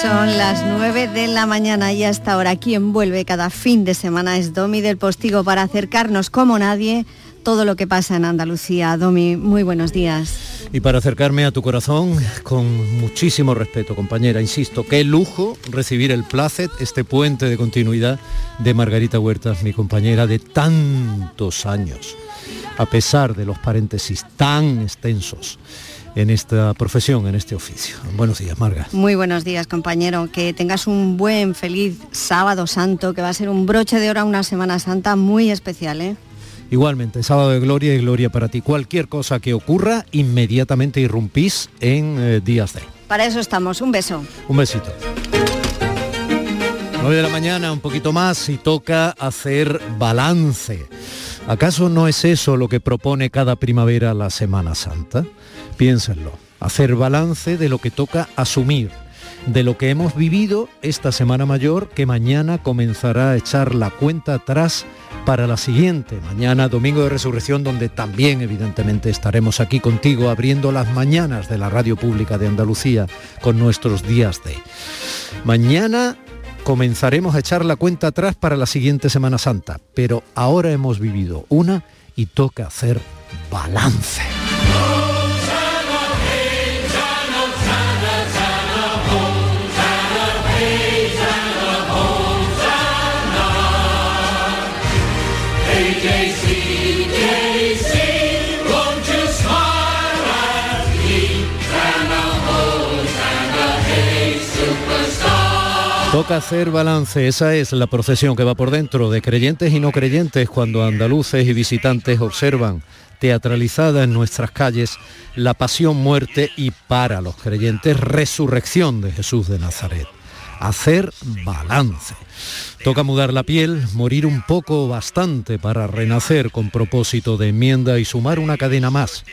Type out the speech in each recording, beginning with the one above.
Son las 9 de la mañana y hasta ahora quien vuelve cada fin de semana es Domi del Postigo para acercarnos como nadie todo lo que pasa en Andalucía. Domi, muy buenos días. Y para acercarme a tu corazón, con muchísimo respeto, compañera, insisto, qué lujo recibir el placet, este puente de continuidad de Margarita Huertas, mi compañera de tantos años, a pesar de los paréntesis tan extensos en esta profesión, en este oficio. Buenos días, Marga. Muy buenos días, compañero. Que tengas un buen, feliz sábado santo, que va a ser un broche de hora, una Semana Santa muy especial, ¿eh? Igualmente, sábado de gloria y gloria para ti. Cualquier cosa que ocurra, inmediatamente irrumpís en eh, Días de. Para eso estamos. Un beso. Un besito. 9 de la mañana, un poquito más, y toca hacer balance. ¿Acaso no es eso lo que propone cada primavera la Semana Santa? Piénsenlo, hacer balance de lo que toca asumir, de lo que hemos vivido esta Semana Mayor que mañana comenzará a echar la cuenta atrás para la siguiente, mañana Domingo de Resurrección, donde también evidentemente estaremos aquí contigo abriendo las mañanas de la Radio Pública de Andalucía con nuestros días de. Mañana comenzaremos a echar la cuenta atrás para la siguiente Semana Santa, pero ahora hemos vivido una y toca hacer balance. Toca hacer balance, esa es la procesión que va por dentro de creyentes y no creyentes cuando andaluces y visitantes observan teatralizada en nuestras calles la pasión, muerte y para los creyentes resurrección de Jesús de Nazaret. Hacer balance. Toca mudar la piel, morir un poco o bastante para renacer con propósito de enmienda y sumar una cadena más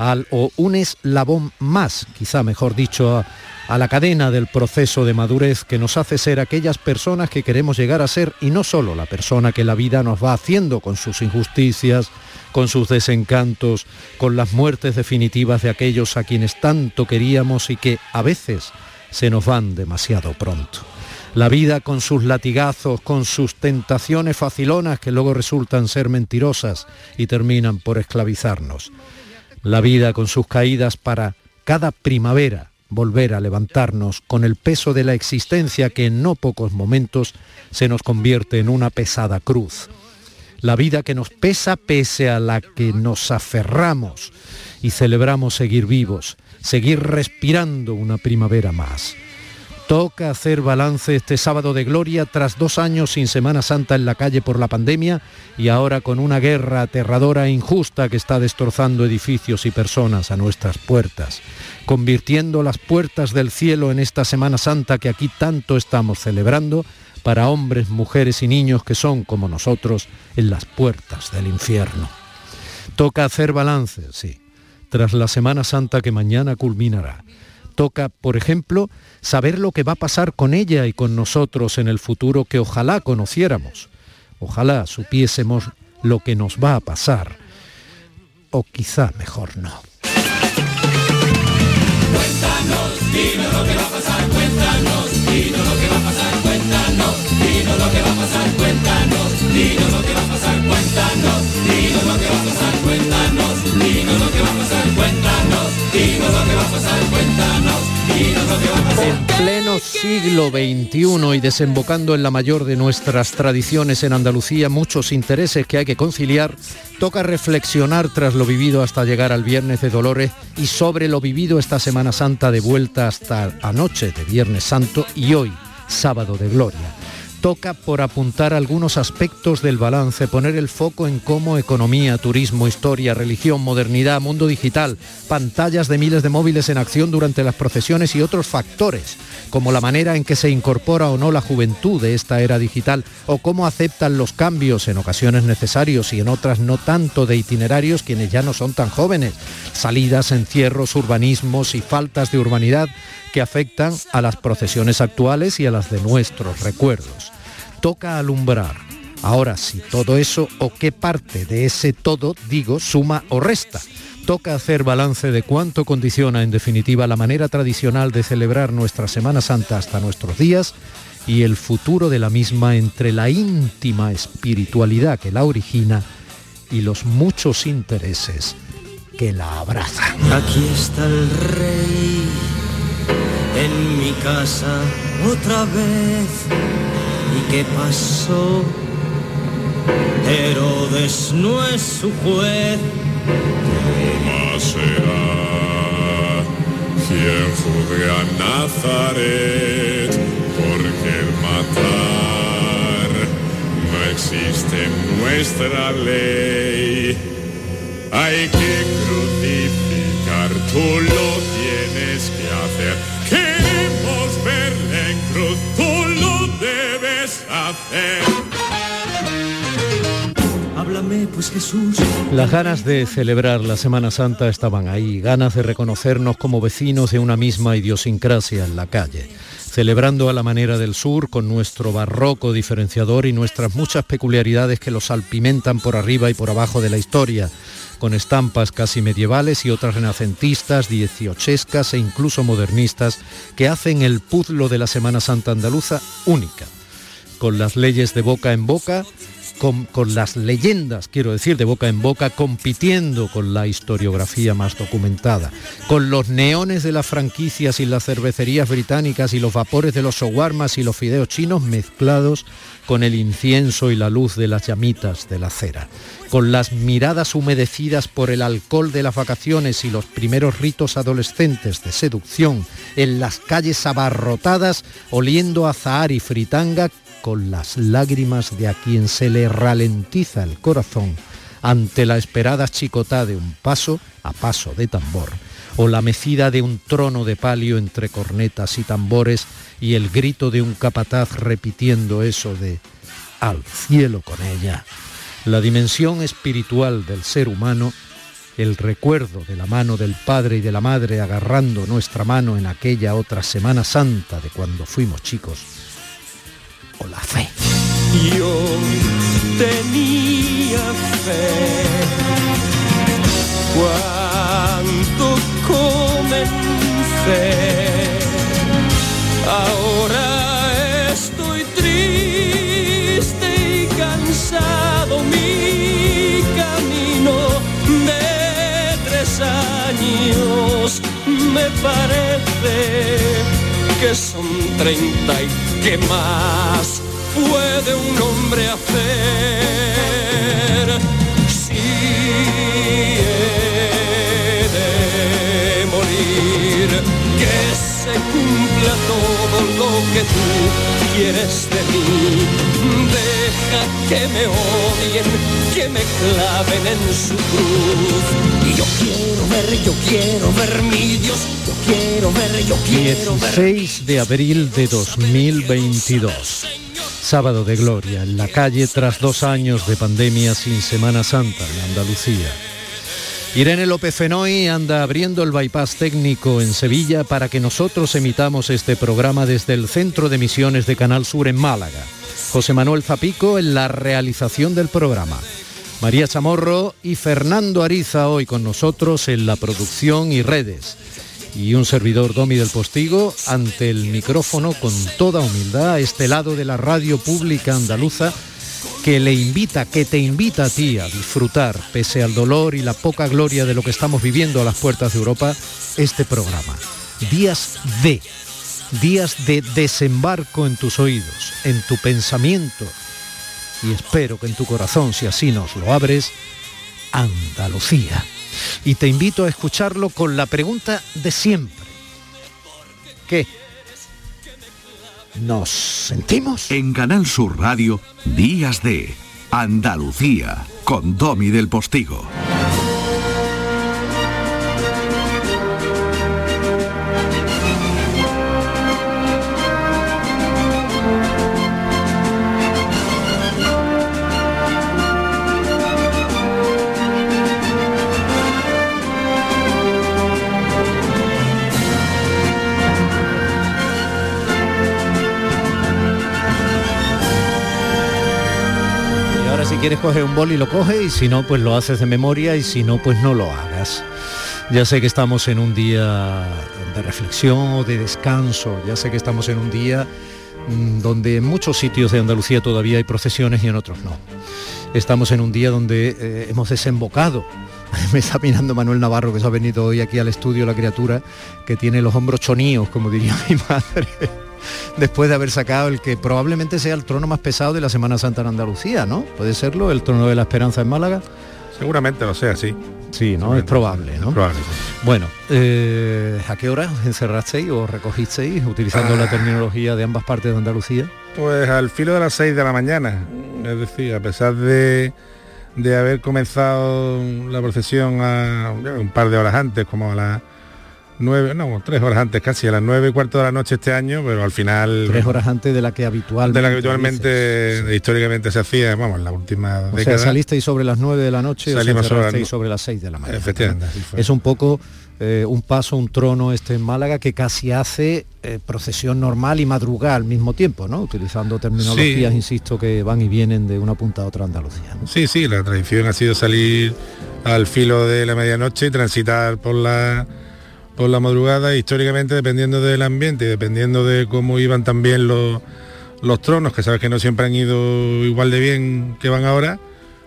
al, o un eslabón más, quizá mejor dicho, a, a la cadena del proceso de madurez que nos hace ser aquellas personas que queremos llegar a ser y no solo la persona que la vida nos va haciendo con sus injusticias, con sus desencantos, con las muertes definitivas de aquellos a quienes tanto queríamos y que a veces se nos van demasiado pronto. La vida con sus latigazos, con sus tentaciones facilonas que luego resultan ser mentirosas y terminan por esclavizarnos. La vida con sus caídas para cada primavera volver a levantarnos con el peso de la existencia que en no pocos momentos se nos convierte en una pesada cruz. La vida que nos pesa pese a la que nos aferramos y celebramos seguir vivos, seguir respirando una primavera más. Toca hacer balance este sábado de gloria tras dos años sin Semana Santa en la calle por la pandemia y ahora con una guerra aterradora e injusta que está destrozando edificios y personas a nuestras puertas, convirtiendo las puertas del cielo en esta Semana Santa que aquí tanto estamos celebrando para hombres, mujeres y niños que son, como nosotros, en las puertas del infierno. Toca hacer balance, sí, tras la Semana Santa que mañana culminará toca, por ejemplo, saber lo que va a pasar con ella y con nosotros en el futuro que ojalá conociéramos. Ojalá supiésemos lo que nos va a pasar. O quizá mejor no. En pleno siglo XXI y desembocando en la mayor de nuestras tradiciones en Andalucía, muchos intereses que hay que conciliar, toca reflexionar tras lo vivido hasta llegar al Viernes de Dolores y sobre lo vivido esta Semana Santa de vuelta hasta anoche de Viernes Santo y hoy, sábado de Gloria toca por apuntar algunos aspectos del balance, poner el foco en cómo economía, turismo, historia, religión, modernidad, mundo digital, pantallas de miles de móviles en acción durante las procesiones y otros factores, como la manera en que se incorpora o no la juventud de esta era digital o cómo aceptan los cambios en ocasiones necesarios y en otras no tanto de itinerarios quienes ya no son tan jóvenes, salidas, encierros, urbanismos y faltas de urbanidad que afectan a las procesiones actuales y a las de nuestros recuerdos. Toca alumbrar Ahora, si todo eso o qué parte de ese todo, digo, suma o resta. Toca hacer balance de cuánto condiciona en definitiva la manera tradicional de celebrar nuestra Semana Santa hasta nuestros días y el futuro de la misma entre la íntima espiritualidad que la origina y los muchos intereses que la abrazan. Aquí está el rey mi casa otra vez. ¿Y qué pasó? Herodes no es su juez. ¿Cómo será? Quien juzgue a Nazaret, porque el matar no existe en nuestra ley. Hay que crucificar, tú lo tienes que hacer. Las ganas de celebrar la Semana Santa estaban ahí, ganas de reconocernos como vecinos de una misma idiosincrasia en la calle, celebrando a la manera del sur con nuestro barroco diferenciador y nuestras muchas peculiaridades que los salpimentan por arriba y por abajo de la historia, con estampas casi medievales y otras renacentistas, dieciochescas e incluso modernistas que hacen el puzlo de la Semana Santa andaluza única, con las leyes de boca en boca, con, las leyendas, quiero decir, de boca en boca, compitiendo con la historiografía más documentada, con los neones de las franquicias y las cervecerías británicas y los vapores de los soguarmas y los fideos chinos mezclados con el incienso y la luz de las llamitas de la cera, con las miradas humedecidas por el alcohol de las vacaciones y los primeros ritos adolescentes de seducción, en las calles abarrotadas oliendo a zahar y fritanga con las lágrimas de a quien se le ralentiza el corazón ante la esperada chicotá de un paso a paso de tambor, o la mecida de un trono de palio entre cornetas y tambores y el grito de un capataz repitiendo eso de al cielo con ella. La dimensión espiritual del ser humano, el recuerdo de la mano del Padre y de la Madre agarrando nuestra mano en aquella otra Semana Santa de cuando fuimos chicos, la fe. Yo tenía fe cuando comencé. Ahora estoy triste y cansado. Mi camino de tres años me parece que son treinta y que más puede un hombre hacer si he de morir que se cumpla todo lo que tú quieres de mí. Deja que me odien que me claven en su cruz. Y yo quiero ver yo quiero ver mi Dios quiero ver, yo quiero 16 de abril de 2022. Sábado de gloria en la calle tras dos años de pandemia sin Semana Santa en Andalucía. Irene López Fenoy anda abriendo el bypass técnico en Sevilla para que nosotros emitamos este programa desde el Centro de Misiones de Canal Sur en Málaga. José Manuel Zapico en la realización del programa. María Chamorro y Fernando Ariza hoy con nosotros en la producción y redes y un servidor Domi del Postigo ante el micrófono con toda humildad a este lado de la radio pública andaluza que le invita, que te invita a ti a disfrutar, pese al dolor y la poca gloria de lo que estamos viviendo a las puertas de Europa, este programa. Días de, días de desembarco en tus oídos, en tu pensamiento y espero que en tu corazón, si así nos lo abres, Andalucía y te invito a escucharlo con la pregunta de siempre. ¿Qué? ¿Nos sentimos? En Canal Sur Radio, Días de Andalucía, con Domi del Postigo. Quieres coger un boli lo coges y si no, pues lo haces de memoria y si no, pues no lo hagas. Ya sé que estamos en un día de reflexión o de descanso, ya sé que estamos en un día mm, donde en muchos sitios de Andalucía todavía hay procesiones y en otros no. Estamos en un día donde eh, hemos desembocado. Me está mirando Manuel Navarro, que se ha venido hoy aquí al estudio, la criatura, que tiene los hombros choníos, como diría mi madre después de haber sacado el que probablemente sea el trono más pesado de la Semana Santa en Andalucía, ¿no? ¿Puede serlo? ¿El trono de la esperanza en Málaga? Seguramente lo sea, sí. Sí, ¿no? Es probable, ¿no? Probable, Bueno, eh, ¿a qué hora os encerrasteis o recogisteis utilizando la ah. terminología de ambas partes de Andalucía? Pues al filo de las 6 de la mañana. Es decir, a pesar de, de haber comenzado la procesión a, un par de horas antes, como a las nueve, no, tres horas antes casi, a las nueve y cuarto de la noche este año, pero al final... Tres horas antes de la que habitualmente... De la que habitualmente, históricamente se hacía, vamos, en la última o Sea, salisteis sobre las nueve de la noche Salimos sobre, sobre, las seis de la mañana. Efectivamente. Es un poco eh, un paso, un trono este en Málaga que casi hace eh, procesión normal y madrugada al mismo tiempo, ¿no? Utilizando terminologías, insisto, que van y vienen de una punta a otra Andalucía. Sí, sí, la tradición ha sido salir al filo de la medianoche y transitar por la por la madrugada, históricamente dependiendo del ambiente y dependiendo de cómo iban también los, los tronos, que sabes que no siempre han ido igual de bien que van ahora,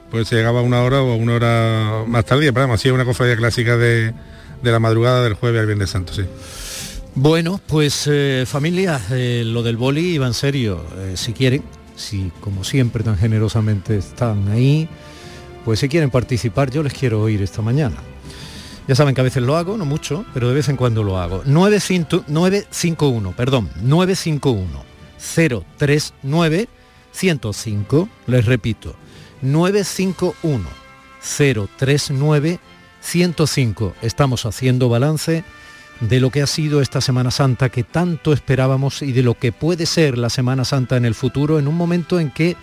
pues se llegaba una hora o una hora más tarde, pero vamos, así es una cofradía clásica de, la madrugada del jueves al Viernes Santo, sí. Bueno, pues eh, familia, eh, lo del boli iba en serio, eh, si quieren, si como siempre tan generosamente están ahí, pues si quieren participar, yo les quiero oír esta mañana. Ya saben que a veces lo hago, no mucho, pero de vez en cuando lo hago. 951, perdón, 951 039 105, les repito, 951 039 105. Estamos haciendo balance de lo que ha sido esta Semana Santa que tanto esperábamos y de lo que puede ser la Semana Santa en el futuro, en un momento en que,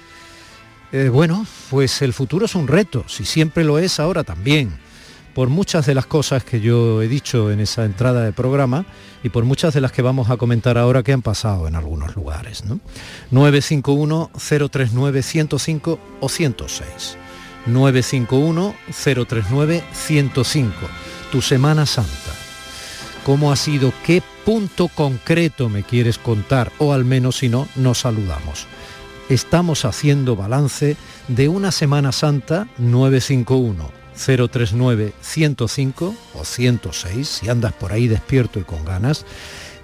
eh, bueno, pues el futuro es un reto, si siempre lo es ahora también por muchas de las cosas que yo he dicho en esa entrada de programa y por muchas de las que vamos a comentar ahora que han pasado en algunos lugares. 951-039-105 o 106. 951-039-105. Tu Semana Santa. ¿Cómo ha sido? ¿Qué punto concreto me quieres contar? O al menos si no, nos saludamos. Estamos haciendo balance de una Semana Santa 951 039 105 o 106, si andas por ahí despierto y con ganas,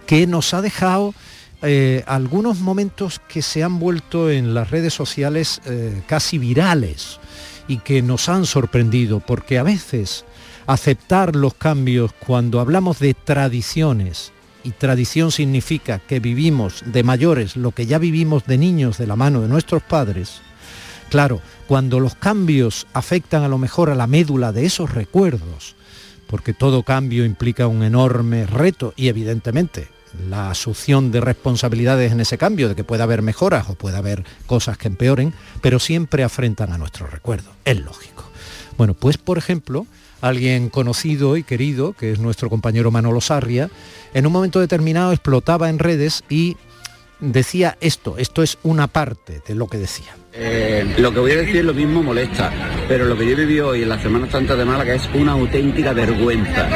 que nos ha dejado eh, algunos momentos que se han vuelto en las redes sociales eh, casi virales y que nos han sorprendido, porque a veces aceptar los cambios cuando hablamos de tradiciones, y tradición significa que vivimos de mayores lo que ya vivimos de niños de la mano de nuestros padres, claro, cuando los cambios afectan a lo mejor a la médula de esos recuerdos, porque todo cambio implica un enorme reto y evidentemente la asunción de responsabilidades en ese cambio, de que pueda haber mejoras o pueda haber cosas que empeoren, pero siempre afrentan a nuestro recuerdo, es lógico. Bueno, pues por ejemplo, alguien conocido y querido, que es nuestro compañero Manolo Sarria, en un momento determinado explotaba en redes y decía esto, esto es una parte de lo que decía. Eh, lo que voy a decir lo mismo molesta, pero lo que yo he vivido hoy en la Semana Santa de Málaga es una auténtica vergüenza.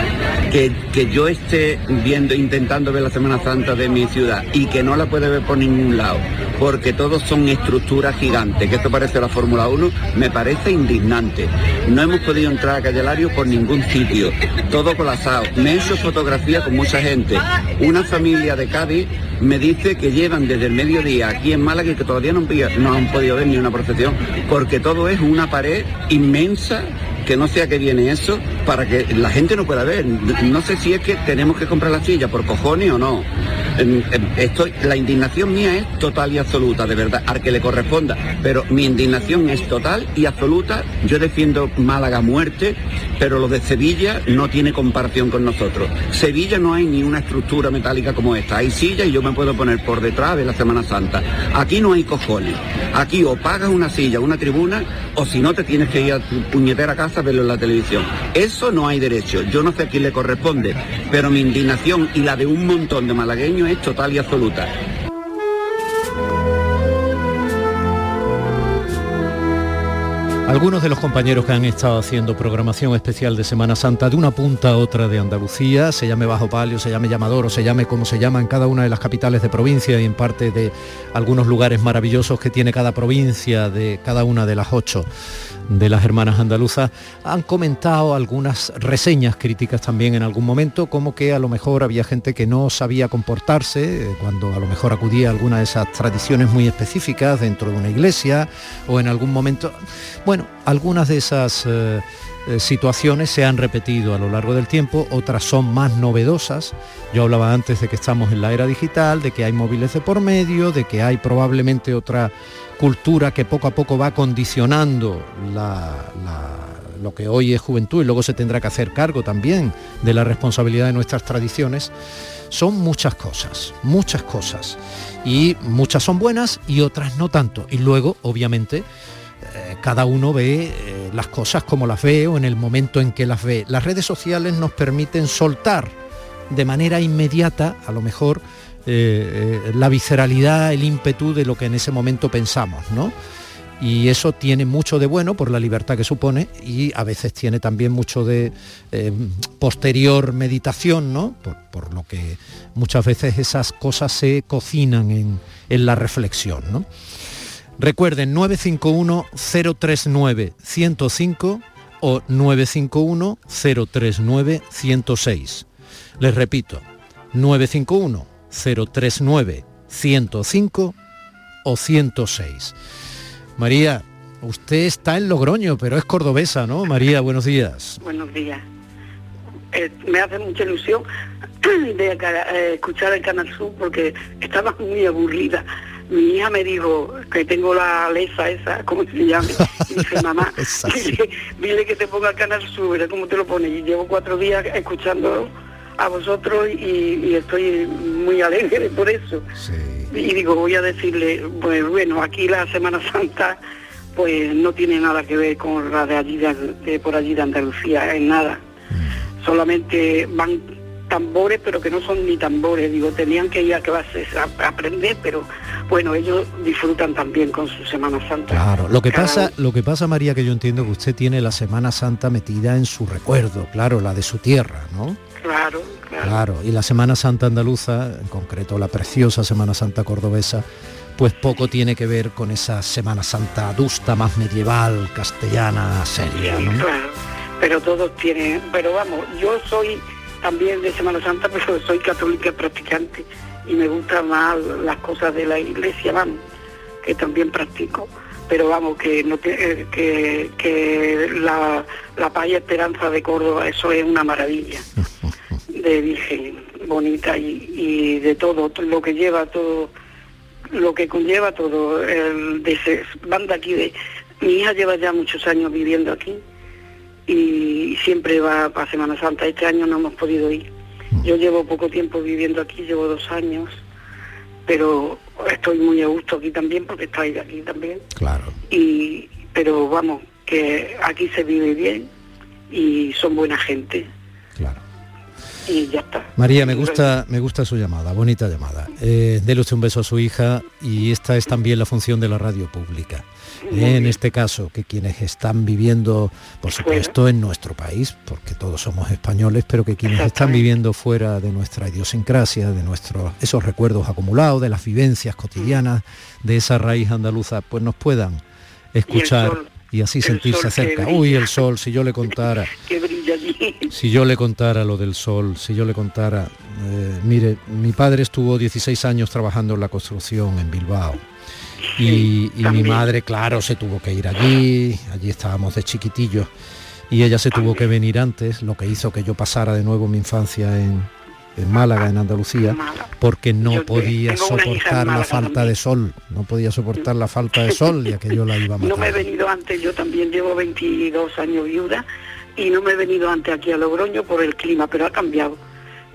Que, que yo esté viendo, intentando ver la Semana Santa de mi ciudad y que no la puede ver por ningún lado, porque todos son estructuras gigantes, que esto parece la Fórmula 1, me parece indignante. No hemos podido entrar a Calle por ningún sitio, todo colapsado. Me he hecho fotografía con mucha gente. Una familia de Cádiz me dice que llevan desde el mediodía aquí en Málaga y que todavía no, no han podido ver ni una procesión, porque todo es una pared inmensa que no sé a qué viene eso para que la gente no pueda ver. No sé si es que tenemos que comprar la silla por cojones o no. Estoy, la indignación mía es total y absoluta, de verdad, al que le corresponda. Pero mi indignación es total y absoluta. Yo defiendo Málaga muerte, pero lo de Sevilla no tiene comparación con nosotros. Sevilla no hay ni una estructura metálica como esta. Hay silla y yo me puedo poner por detrás de la Semana Santa. Aquí no hay cojones. Aquí o pagas una silla, una tribuna, o si no te tienes que ir a tu puñetera casa verlo en la televisión. Eso no hay derecho. Yo no sé a quién le corresponde, pero mi indignación y la de un montón de malagueños es total y absoluta. Algunos de los compañeros que han estado haciendo programación especial de Semana Santa de una punta a otra de Andalucía, se llame Bajo Palio, se llame Llamador o se llame como se llama en cada una de las capitales de provincia y en parte de algunos lugares maravillosos que tiene cada provincia de cada una de las ocho de las hermanas andaluzas, han comentado algunas reseñas críticas también en algún momento, como que a lo mejor había gente que no sabía comportarse eh, cuando a lo mejor acudía a alguna de esas tradiciones muy específicas dentro de una iglesia o en algún momento. Bueno, algunas de esas eh, eh, situaciones se han repetido a lo largo del tiempo, otras son más novedosas. Yo hablaba antes de que estamos en la era digital, de que hay móviles de por medio, de que hay probablemente otra cultura que poco a poco va condicionando lo que hoy es juventud y luego se tendrá que hacer cargo también de la responsabilidad de nuestras tradiciones, son muchas cosas, muchas cosas. Y muchas son buenas y otras no tanto. Y luego, obviamente, cada uno ve eh, las cosas como las ve o en el momento en que las ve. Las redes sociales nos permiten soltar de manera inmediata, a lo mejor, eh, eh, la visceralidad, el ímpetu de lo que en ese momento pensamos, ¿no? Y eso tiene mucho de bueno por la libertad que supone y a veces tiene también mucho de eh, posterior meditación, ¿no? Por, lo que muchas veces esas cosas se cocinan en, en la reflexión, ¿no? Recuerden 951-039-105 o 951-039-106. Les repito, 951 039 105 o 106. María, usted está en Logroño, pero es cordobesa, ¿no? María, buenos días. Buenos días. Eh, me hace mucha ilusión de eh, escuchar el Canal Sur porque estaba muy aburrida. Mi hija me dijo que tengo la lesa esa, ¿cómo se llama? Y dice, mamá, dile, que te ponga el Canal Sur, mira cómo te lo pone. Y llevo cuatro días escuchando a vosotros y, estoy muy alegre por eso. Y digo, voy a decirle, pues bueno, aquí la Semana Santa pues no tiene nada que ver con la de allí de, por allí de Andalucía, en nada. Mm. Solamente van tambores, pero que no son ni tambores. Digo, tenían que ir a clases a, aprender, pero bueno, ellos disfrutan también con su Semana Santa. Claro, lo que pasa, lo que pasa, María, que yo entiendo que usted tiene la Semana Santa metida en su recuerdo, claro, la de su tierra, ¿no? Claro, claro. y la Semana Santa andaluza, en concreto la preciosa Semana Santa cordobesa, pues poco tiene que ver con esa Semana Santa adusta, más medieval, castellana, seria, ¿no? claro, pero todos tienen, pero vamos, yo soy también de Semana Santa, pero soy católica practicante y me gustan más las cosas de la iglesia, vamos, que también practico pero vamos, que no que, que la, la paz y esperanza de Córdoba, eso es una maravilla de Virgen bonita y, de todo, lo que lleva todo, lo que conlleva todo, el de banda aquí de mi hija lleva ya muchos años viviendo aquí y siempre va para Semana Santa. Este año no hemos podido ir. Yo llevo poco tiempo viviendo aquí, llevo dos años, pero estoy muy a gusto aquí también porque estáis aquí también. Claro. Y, pero vamos, que aquí se vive bien y son buena gente. Claro. Y ya está. María, me gusta, me gusta su llamada, bonita llamada. Eh, dele usted un beso a su hija y esta es también la función de la radio pública. En este caso, que quienes están viviendo, por supuesto, en nuestro país, porque todos somos españoles, pero que quienes están viviendo fuera de nuestra idiosincrasia, de nuestros esos recuerdos acumulados, de las vivencias cotidianas, de esa raíz andaluza, pues nos puedan escuchar y, así sentirse cerca. Uy, el sol, si yo le contara. Si yo le contara lo del sol, si yo le contara, eh, mire, mi padre estuvo 16 años trabajando en la construcción en Bilbao y, mi madre, claro, se tuvo que ir allí, allí estábamos de chiquitillos y ella se tuvo que venir antes, lo que hizo que yo pasara de nuevo mi infancia en, Málaga, en Andalucía, porque no podía soportar la falta de sol, no podía soportar la falta de sol ya que yo la iba a matar. No me he venido antes, yo también llevo 22 años viuda y no me he venido antes aquí a Logroño por el clima, pero ha cambiado.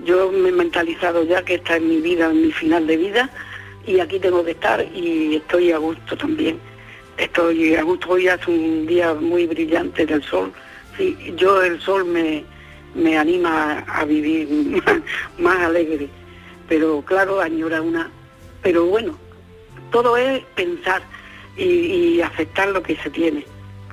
Yo me he mentalizado ya que esta es mi vida, en mi final de vida, y aquí tengo que estar y estoy a gusto también. Estoy a gusto, hoy hace un día muy brillante del sol. Sí, yo el sol me, me anima a vivir más, alegre, pero claro, añora una. Pero bueno, todo es pensar y, aceptar lo que se tiene.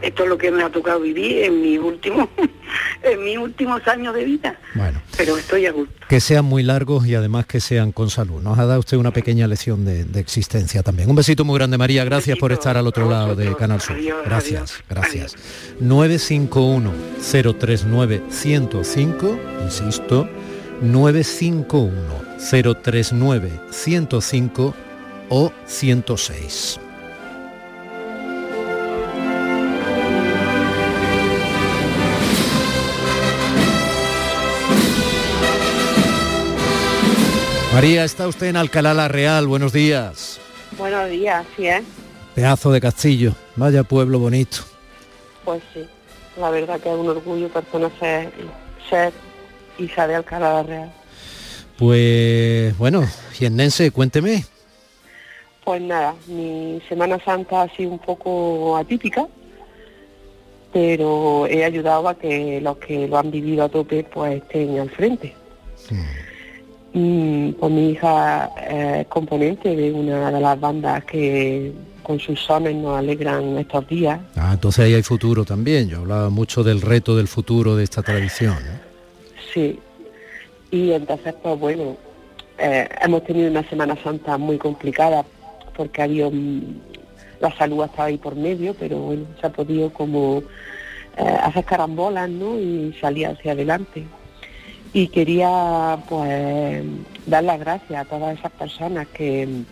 Esto es lo que me ha tocado vivir en mi último, en mis últimos años de vida. Bueno. Pero estoy a gusto. Que sean muy largos y además que sean con salud. Nos ha dado usted una pequeña lección de, existencia también. Un besito muy grande, María. Gracias por estar al otro lado de Canal Sur. gracias, gracias. 951-039-105, insisto, 951-039-105 o 106. María, está usted en Alcalá la Real, buenos días. Buenos días, sí, ¿eh? Pedazo de castillo, vaya pueblo bonito. Pues sí, la verdad que es un orgullo para conocer ser hija de Alcalá la Real. Pues bueno, Giennense, cuénteme. Pues nada, mi Semana Santa ha sido un poco atípica, pero he ayudado a que los que lo han vivido a tope pues estén al frente. Mm. Pues mi hija es componente de una de las bandas que con sus sones nos alegran estos días. Ah, entonces ahí hay futuro también. Yo hablaba mucho del reto del futuro de esta tradición. Sí. Y entonces, pues bueno, eh, hemos tenido una Semana Santa muy complicada porque ha habido, mm, la salud estaba ahí por medio, pero bueno, se ha podido como eh, hacer carambolas, ¿no? Y salir hacia adelante y quería pues dar las gracias a todas esas personas que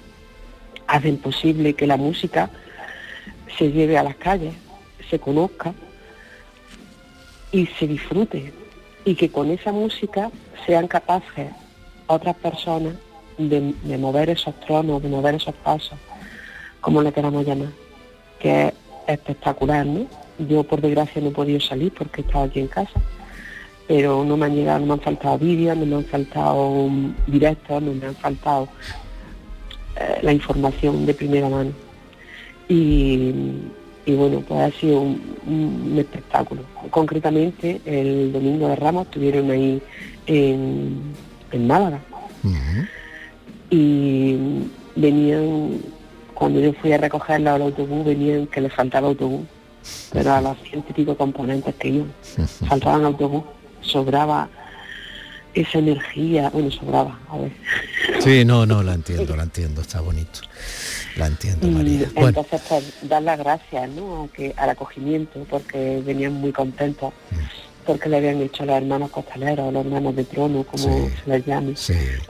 hacen posible que la música se lleve a las calles, se conozca y se disfrute y que con esa música sean capaces otras personas de, mover esos tronos, de mover esos pasos, como le queramos llamar, que es espectacular, ¿no? Yo por desgracia no he podido salir porque estaba aquí en casa pero no me han llegado, no me han faltado vídeos, no me han faltado directos, no me han faltado eh, la información de primera mano. Y, bueno, pues ha sido un, espectáculo. Concretamente, el domingo de Ramos estuvieron ahí en, Málaga. Y venían, cuando yo fui a recogerla al autobús, venían que les faltaba autobús. Pero a los científicos componentes que iban, faltaban autobús sobraba esa energía, bueno, sobraba, a ver. Sí, no, no, la entiendo, la entiendo, está bonito. La entiendo, María. Entonces, pues, dar las gracias, ¿no? Que, al acogimiento, porque venían muy contentos, mm. porque le habían hecho los hermanos costaleros, los hermanos de trono, como se les llame,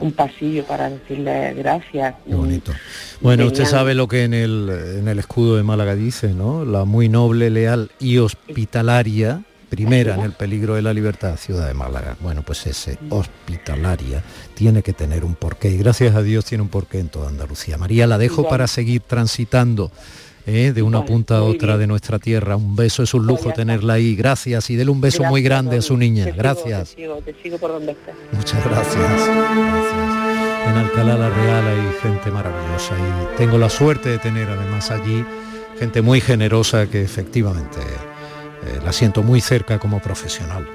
un pasillo para decirle gracias. Qué bonito. Bueno, usted sabe lo que en el, en el escudo de Málaga dice, ¿no? La muy noble, leal y hospitalaria primera en el peligro de la libertad, ciudad de Málaga. Bueno, pues ese hospitalaria tiene que tener un porqué y gracias a Dios tiene un porqué en toda Andalucía. María, la dejo para seguir transitando. ¿eh? de una punta a otra de nuestra tierra. Un beso, es un lujo tenerla ahí. Gracias y dele un beso muy grande a su niña. Gracias. Muchas gracias. En Alcalá la Real hay gente maravillosa y tengo la suerte de tener además allí gente muy generosa que efectivamente eh, la siento muy cerca como profesional.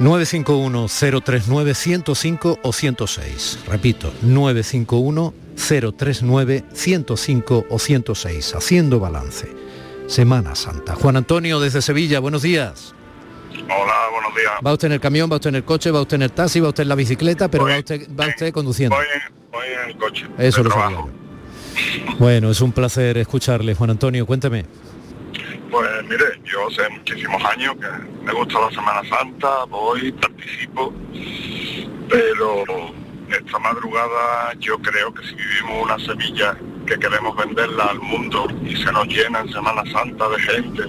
951-039-105 o 106. Repito, 951-039-105 o 106. Haciendo balance. Semana Santa. Juan Antonio desde Sevilla, buenos días. Hola, buenos días. Va usted en el camión, va usted en el coche, va usted en el taxi, va usted en la bicicleta, pero va usted, va usted conduciendo. Voy en, el coche. Eso lo trabajo. Bueno, es un placer escucharle, Juan Antonio, cuénteme. Pues mire, yo hace muchísimos años que me gusta la Semana Santa, voy, participo, pero esta madrugada yo creo que si vivimos una semilla que queremos venderla al mundo y se nos llena en Semana Santa de gente,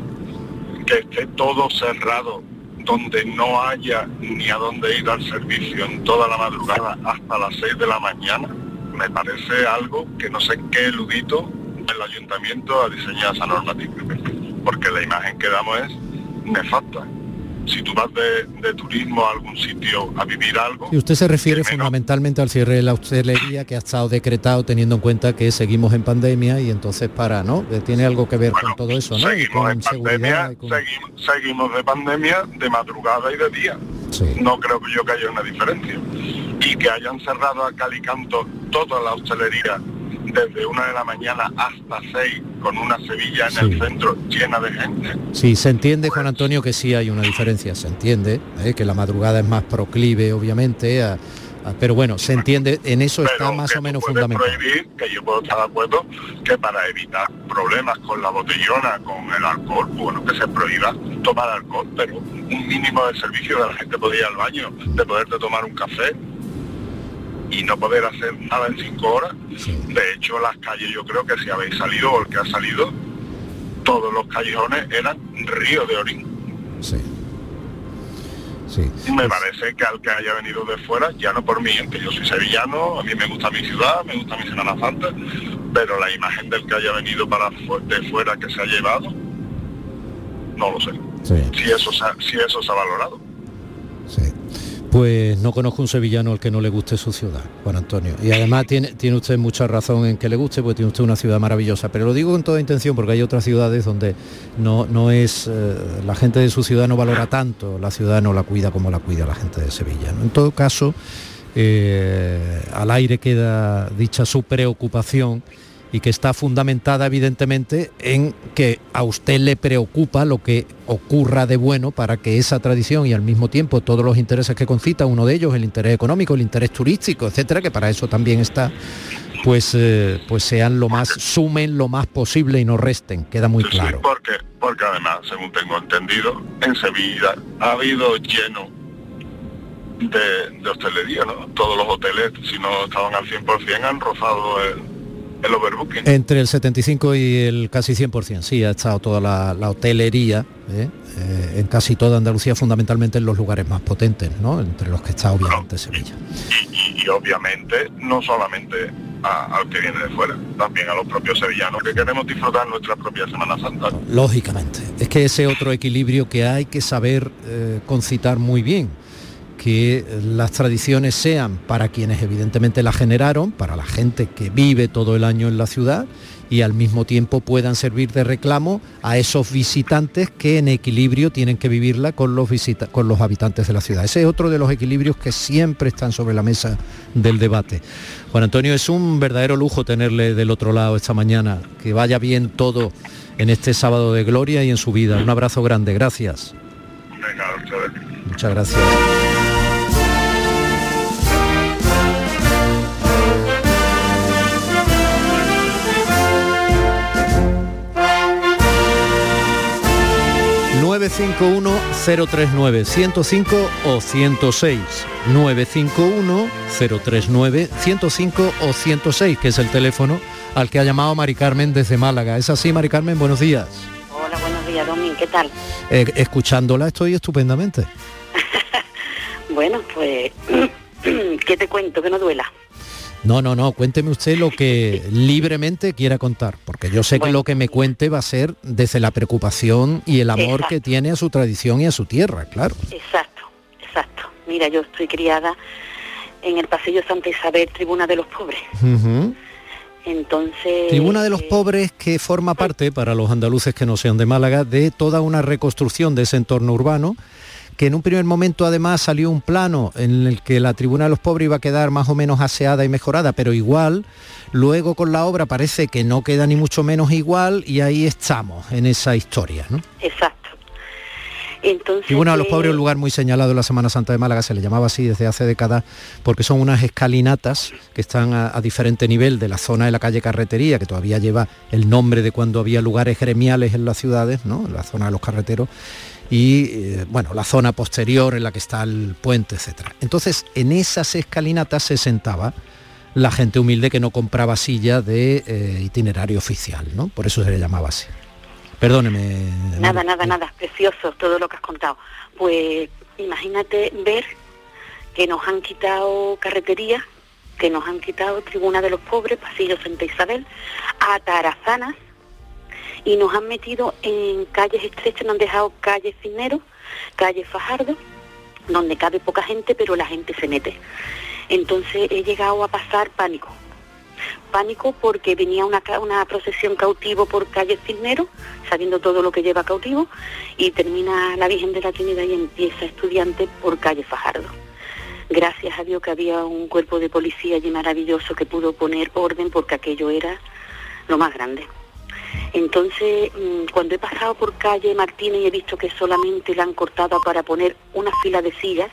que esté todo cerrado, donde no haya ni a dónde ir al servicio en toda la madrugada hasta las 6 de la mañana, me parece algo que no sé qué eludito el ayuntamiento ha diseñado esa normativa porque la imagen que damos es nefasta. Si tú vas de, turismo a algún sitio a vivir algo... Y usted se refiere fundamentalmente al cierre de la hostelería que ha estado decretado teniendo en cuenta que seguimos en pandemia y entonces para, ¿no? Tiene algo que ver con todo eso, ¿no? Seguimos en pandemia, seguimos, de pandemia de madrugada y de día. No creo que yo que haya una diferencia. Y que hayan cerrado a cal y canto toda la hostelería desde una de la mañana hasta seis con una Sevilla en el centro llena de gente. Sí, se entiende, Juan Antonio, que sí hay una diferencia, se entiende, ¿eh? que la madrugada es más proclive, obviamente, a, pero bueno, se entiende, en eso está más o menos fundamental. prohibir, que yo puedo estar de acuerdo, que para evitar problemas con la botellona, con el alcohol, bueno, que se prohíba tomar alcohol, pero un mínimo de servicio de la gente podía ir al baño, de poderte tomar un café, y no poder hacer nada en cinco horas. De hecho, las calles, yo creo que si habéis salido o el que ha salido, todos los callejones eran ríos de orín. Sí. Me parece que al que haya venido de fuera, ya no por mí, aunque yo soy sevillano, a mí me gusta mi ciudad, me gusta mi Semana Santa, pero la imagen del que haya venido para de fuera que se ha llevado, no lo sé. Si, eso si eso se ha valorado. Sí. Pues no conozco un sevillano al que no le guste su ciudad, Juan Antonio. Y además tiene, tiene usted mucha razón en que le guste, porque tiene usted una ciudad maravillosa. Pero lo digo con toda intención porque hay otras ciudades donde no, no es, eh, la gente de su ciudad no valora tanto, la ciudad no la cuida como la cuida la gente de Sevilla. En todo caso, eh, al aire queda dicha su preocupación y que está fundamentada evidentemente en que a usted le preocupa lo que ocurra de bueno para que esa tradición y al mismo tiempo todos los intereses que concita, uno de ellos el interés económico, el interés turístico, etcétera, que para eso también está, pues, eh, pues sean lo más, sumen lo más posible y no resten, queda muy claro. porque, porque además, según tengo entendido, en Sevilla ha habido lleno de, de hostelería, ¿no? Todos los hoteles, si no estaban al 100%, han rozado el el overbooking. Entre el 75 y el casi 100%, sí, ha estado toda la, hotelería, ¿eh? Eh, en casi toda Andalucía, fundamentalmente en los lugares más potentes, ¿no? Entre los que está obviamente Sevilla. Y, obviamente no solamente al que viene de fuera, también a los propios sevillanos que queremos disfrutar nuestra propia Semana Santa. Lógicamente, es que ese otro equilibrio que hay que saber eh, concitar muy bien que las tradiciones sean para quienes evidentemente las generaron, para la gente que vive todo el año en la ciudad y al mismo tiempo puedan servir de reclamo a esos visitantes que en equilibrio tienen que vivirla con los, con los habitantes de la ciudad. Ese es otro de los equilibrios que siempre están sobre la mesa del debate. Juan Antonio, es un verdadero lujo tenerle del otro lado esta mañana. Que vaya bien todo en este sábado de gloria y en su vida. Un abrazo grande, gracias. Muchas gracias. 951-039-105 o 106. 951-039-105 o 106, que es el teléfono al que ha llamado Mari Carmen desde Málaga. ¿Es así, Mari Carmen? Buenos días. Hola, buenos días, Domín. ¿Qué tal? Eh, escuchándola estoy estupendamente. bueno, pues, ¿qué te cuento? Que no duela. No, no, no, cuénteme usted lo que libremente quiera contar, porque yo sé que lo que me cuente va a ser desde la preocupación y el amor que tiene a su tradición y a su tierra, claro. Exacto, exacto. Mira, yo estoy criada en el Pasillo Santa Isabel, Tribuna de los Pobres. Entonces... Tribuna de los Pobres que forma parte, para los andaluces que no sean de Málaga, de toda una reconstrucción de ese entorno urbano que en un primer momento además salió un plano en el que la tribuna de los pobres iba a quedar más o menos aseada y mejorada, pero igual luego con la obra parece que no queda ni mucho menos igual y ahí estamos en esa historia, ¿no? Exacto. Entonces, Tribuna de los Pobres, un lugar muy señalado en la Semana Santa de Málaga, se le llamaba así desde hace décadas, porque son unas escalinatas que están a, a, diferente nivel de la zona de la calle Carretería, que todavía lleva el nombre de cuando había lugares gremiales en las ciudades, ¿no? La zona de los carreteros, y eh, bueno, la zona posterior en la que está el puente, etcétera. Entonces, en esas escalinatas se sentaba la gente humilde que no compraba silla de eh, itinerario oficial, ¿no? Por eso se le llamaba así. Perdóneme. Nada, nada, nada, precioso todo lo que has contado. Pues imagínate ver que nos han quitado carretería, que nos han quitado Tribuna de los Pobres, Pasillo Santa Isabel, a Tarazanas, y nos han metido en calles estrechas, nos han dejado calles Cisneros, calle Fajardo, donde cabe poca gente, pero la gente se mete. Entonces he llegado a pasar pánico. Pánico porque venía una, una procesión cautivo por calle Cisneros, sabiendo todo lo que lleva cautivo, y termina la Virgen de la Trinidad y empieza estudiante por calle Fajardo. Gracias a Dios que había un cuerpo de policía allí maravilloso que pudo poner orden porque aquello era lo más grande. Entonces, mm, cuando he pasado por calle Martínez y he visto que solamente la han cortado para poner una fila de sillas,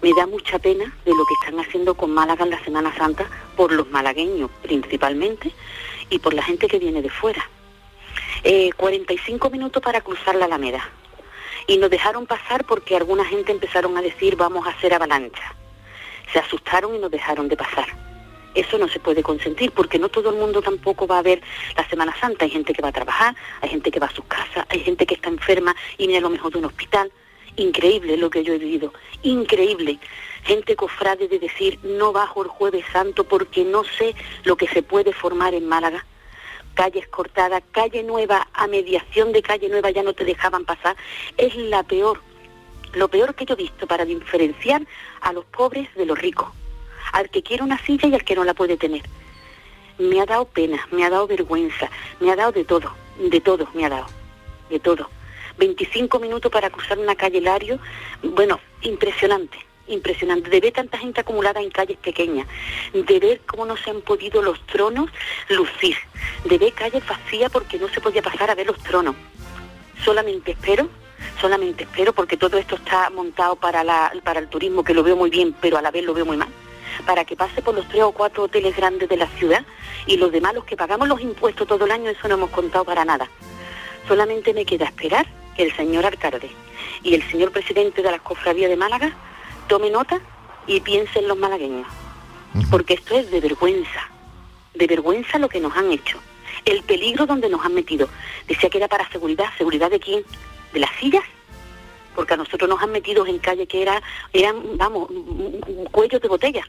me da mucha pena de lo que están haciendo con Málaga en la Semana Santa por los malagueños principalmente y por la gente que viene de fuera. 45 eh, minutos para cruzar la Alameda y nos dejaron pasar porque alguna gente empezaron a decir vamos a hacer avalancha. Se asustaron y nos dejaron de pasar. Eso no se puede consentir porque no todo el mundo tampoco va a ver la Semana Santa. Hay gente que va a trabajar, hay gente que va a sus casas, hay gente que está enferma y viene a lo mejor de un hospital. Increíble lo que yo he vivido, increíble. Gente cofrade de decir no bajo el jueves santo porque no sé lo que se puede formar en Málaga calles cortadas, calle nueva, a mediación de calle nueva ya no te dejaban pasar, es la peor, lo peor que yo he visto para diferenciar a los pobres de los ricos, al que quiere una silla y al que no la puede tener. Me ha dado pena, me ha dado vergüenza, me ha dado de todo, de todo me ha dado, de todo. 25 minutos para cruzar una calle Lario, bueno, impresionante impresionante, de ver tanta gente acumulada en calles pequeñas, de ver cómo no se han podido los tronos lucir, de ver calles vacías porque no se podía pasar a ver los tronos. Solamente espero, solamente espero, porque todo esto está montado para, la, para el turismo, que lo veo muy bien, pero a la vez lo veo muy mal, para que pase por los tres o cuatro hoteles grandes de la ciudad y los demás, los que pagamos los impuestos todo el año, eso no hemos contado para nada. Solamente me queda esperar que el señor alcalde y el señor presidente de la cofradía de Málaga tome nota y piense en los malagueños, porque esto es de vergüenza, de vergüenza lo que nos han hecho, el peligro donde nos han metido. Decía que era para seguridad, ¿seguridad de quién? ¿De las sillas? Porque a nosotros nos han metido en calle que era, eran, vamos, cuellos de botella.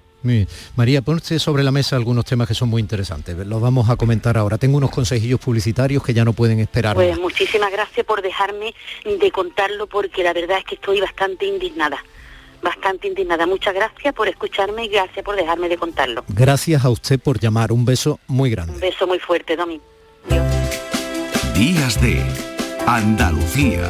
María, ponte sobre la mesa algunos temas que son muy interesantes. Los vamos a comentar ahora. Tengo unos consejillos publicitarios que ya no pueden esperar. Pues muchísimas gracias por dejarme de contarlo porque la verdad es que estoy bastante indignada bastante indignada. Muchas gracias por escucharme y gracias por dejarme de contarlo. Gracias a usted por llamar. Un beso muy grande. Un beso muy fuerte, Domi. Días de Andalucía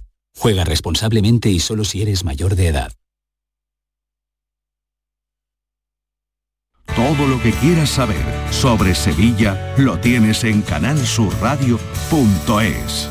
Juega responsablemente y solo si eres mayor de edad. Todo lo que quieras saber sobre Sevilla lo tienes en canalsurradio.es.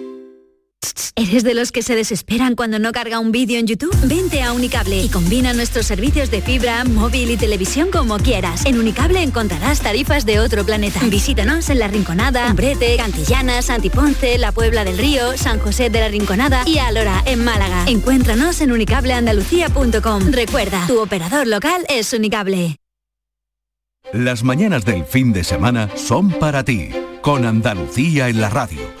¿Eres de los que se desesperan cuando no carga un vídeo en YouTube? Vente a Unicable y combina nuestros servicios de fibra, móvil y televisión como quieras. En Unicable encontrarás tarifas de otro planeta. Visítanos en La Rinconada, Umbrete, Cantillana, Santiponce, La Puebla del Río, San José de la Rinconada y Alora, en Málaga. Encuéntranos en unicableandalucía.com. Recuerda, tu operador local es Unicable. Las mañanas del fin de semana son para ti, con Andalucía en la radio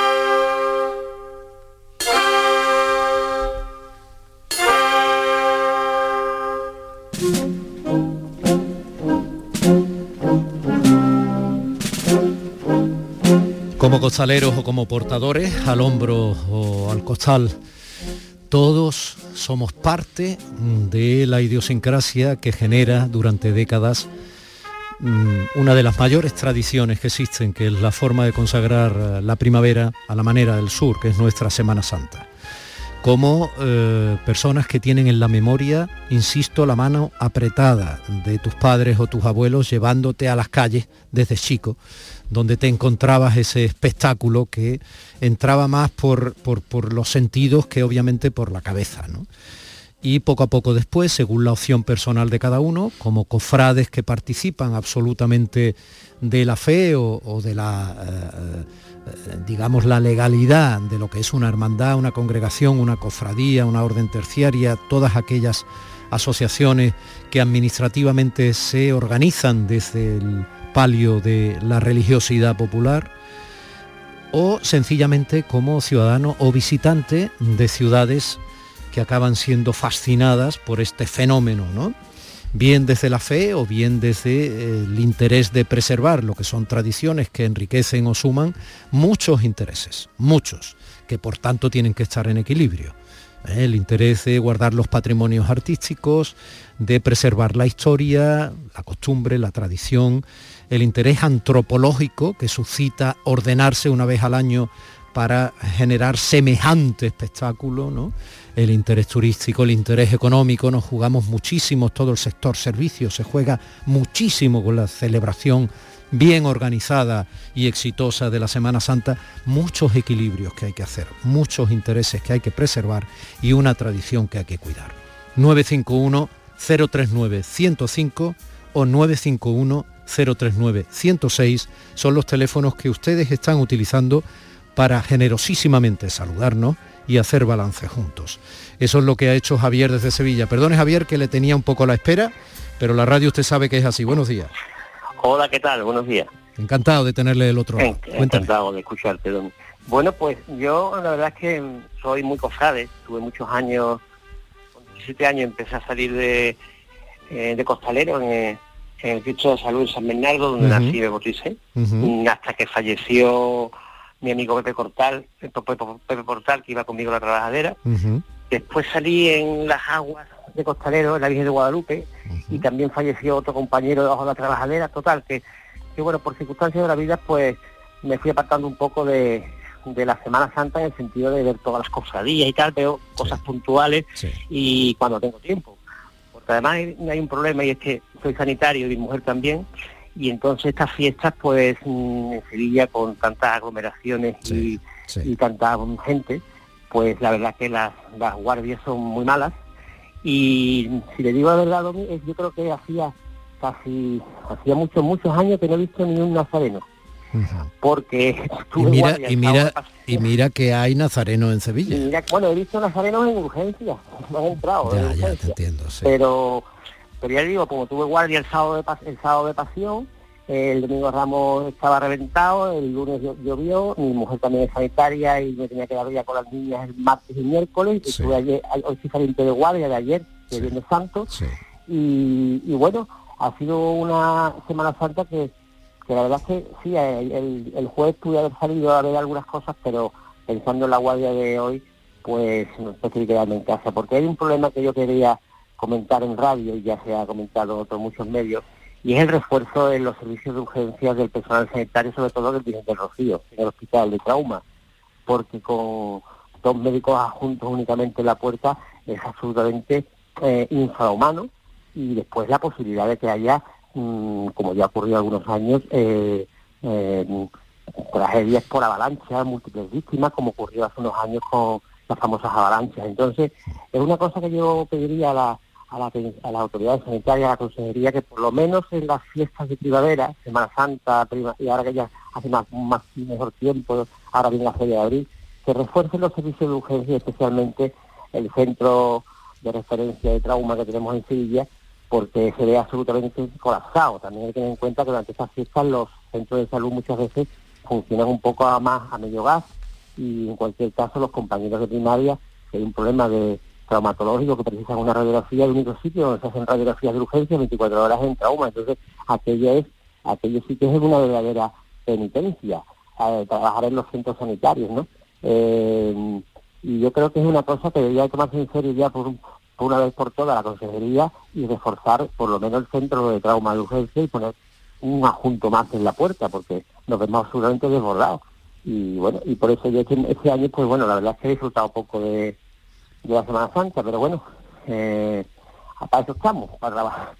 Como costaleros o como portadores, al hombro o al costal, todos somos parte de la idiosincrasia que genera durante décadas mm, una de las mayores tradiciones que existen, que es la forma de consagrar eh, la primavera a la manera del sur, que es nuestra Semana Santa. Como eh, personas que tienen en la memoria, insisto, la mano apretada de tus padres o tus abuelos llevándote a las calles desde chico, donde te encontrabas ese espectáculo que entraba más por, por, los sentidos que obviamente por la cabeza. Y poco a poco después, según la opción personal de cada uno, como cofrades que participan absolutamente de la fe o, de la... Eh, eh, digamos, la legalidad de lo que es una hermandad, una congregación, una cofradía, una orden terciaria, todas aquellas asociaciones que administrativamente se organizan desde el palio de la religiosidad popular, o sencillamente como ciudadano o visitante de ciudades que acaban siendo fascinadas por este fenómeno, ¿no? bien desde la fe o bien desde eh, el interés de preservar lo que son tradiciones que enriquecen o suman muchos intereses, muchos, que por tanto tienen que estar en equilibrio. ¿eh? El interés de guardar los patrimonios artísticos, de preservar la historia, la costumbre, la tradición, el interés antropológico que suscita ordenarse una vez al año para generar semejante espectáculo, ¿no? el interés turístico, el interés económico, nos jugamos muchísimo, todo el sector servicios se juega muchísimo con la celebración bien organizada y exitosa de la Semana Santa, muchos equilibrios que hay que hacer, muchos intereses que hay que preservar y una tradición que hay que cuidar. 951 039 105 o 951 039 106 son los teléfonos que ustedes están utilizando para generosísimamente saludarnos y hacer balance juntos. Eso es lo que ha hecho Javier desde Sevilla. Perdone Javier que le tenía un poco la espera, pero la radio usted sabe que es así. Buenos días. Hola, ¿qué tal? Buenos días. Encantado de tenerle el otro lado. Encantado de escucharte, don. Bueno, pues yo la verdad es que soy muy cofrade, tuve muchos años, con 17 años empecé a salir de, eh, de costalero en, el Cristo de Salud en San Bernardo, donde nací y me bauticé, hasta que falleció mi amigo Pepe Cortal, Pepe Portal, que iba conmigo a la trabajadera. Después salí en las aguas de Costalero, en la Virgen de Guadalupe, y también falleció otro compañero debajo de la trabajadera. Total, que, que bueno, por circunstancias de la vida, pues me fui apartando un poco de, la Semana Santa en el sentido de ver todas las cofradías y tal, veo cosas puntuales y cuando tengo tiempo. Además hay, un problema y es que soy sanitario y mi mujer también, y entonces estas fiestas pues mm, en Sevilla con tantas aglomeraciones y, tanta gente pues la verdad que las, las guardias son muy malas. Y si le digo la verdad yo creo que hacía casi hacía muchos muchos años que no he visto ni un nazareno porque y mira y mira y mira que hay nazarenos en Sevilla. Bueno he visto nazarenos en urgencia no han entrado ya, ya te entiendo pero pero ya digo, como tuve guardia el sábado de, el sábado de pasión, el domingo Ramos estaba reventado, el lunes llovió, mi mujer también es sanitaria y me tenía que dar ya con las niñas el martes y miércoles, estuve ayer, hoy sí saliente de guardia de ayer, de Viernes Santo, y, bueno, ha sido una Semana Santa que, la verdad es que sí, el, el, jueves pude haber salido a ver algunas cosas, pero pensando en la guardia de hoy, pues no estoy quedarme en casa, porque hay un problema que yo quería comentar en radio y ya se ha comentado en otros muchos medios, y es el refuerzo en los servicios de urgencias del personal sanitario, sobre todo del Virgen del Rocío, en el hospital de trauma, porque con dos médicos adjuntos únicamente en la puerta es absolutamente eh, infrahumano, y después la posibilidad de que haya, mm, como ya ha ocurrido algunos años, eh, eh, tragedias por avalancha, múltiples víctimas, como ocurrió hace unos años con las famosas avalanchas. Entonces, es una cosa que yo pediría a la, a la, a las autoridades sanitarias, a la consejería, que por lo menos en las fiestas de primavera, Semana Santa, prima, y ahora que ya hace más, más mejor tiempo, ahora viene la feria de abril, que refuercen los servicios de urgencia, especialmente el centro de referencia de trauma que tenemos en Sevilla, porque se ve absolutamente colapsado. También hay que tener en cuenta que durante estas fiestas los centros de salud muchas veces funcionan un poco a más a medio gas y en cualquier caso los compañeros de primaria, que hay un problema de traumatológico que precisan una radiografía de único sitio donde se hacen radiografías de urgencia 24 horas en trauma. Entonces, aquello es, aquello sí es una verdadera penitencia, trabajar en los centros sanitarios, ¿no? Eh, y yo creo que es una cosa que debería tomarse en serio ya por, una vez por todas la consejería y reforzar por lo menos el centro de trauma de urgencia y poner un adjunto más en la puerta, porque nos vemos absolutamente desbordados. Y bueno, y por eso yo este, este, año, pues bueno, la verdad es que he disfrutado poco de, la Semana Santa, pero bueno, eh, para estamos, para trabajar.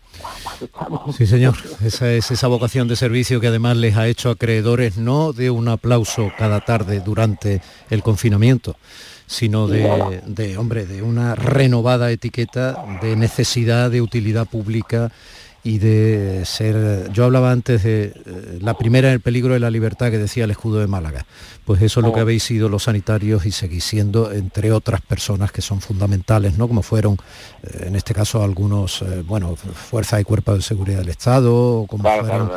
Sí, señor. Esa es esa vocación de servicio que además les ha hecho acreedores no de un aplauso cada tarde durante el confinamiento, sino de, de, hombre, de una renovada etiqueta de necesidad de utilidad pública y de ser, yo hablaba antes de eh, la primera el peligro de la libertad que decía el escudo de Málaga, pues eso es lo que oh. habéis sido los sanitarios y seguís siendo, entre otras personas que son fundamentales, ¿no? Como fueron, eh, en este caso, algunos, eh, bueno, fuerzas y cuerpos de seguridad del Estado, o como fueron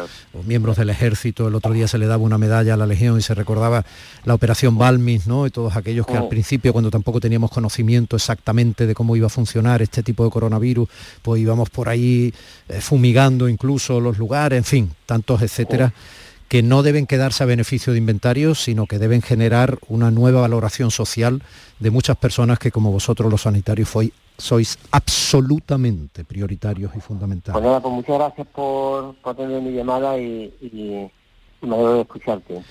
miembros del ejército, el otro día se le daba una medalla a la Legión y se recordaba la operación Balmis, ¿no? Y todos aquellos que al oh. principio, cuando tampoco teníamos conocimiento exactamente de cómo iba a funcionar este tipo de coronavirus, pues íbamos por ahí fumigando incluso los lugares, en fin, tantos etcétera, que no deben quedarse a beneficio de inventarios, sino que deben generar una nueva valoración social de muchas personas que como vosotros los sanitarios sois absolutamente prioritarios y fundamentales. Pues, pues muchas gracias por, por tener mi llamada y, me debo de escucharte.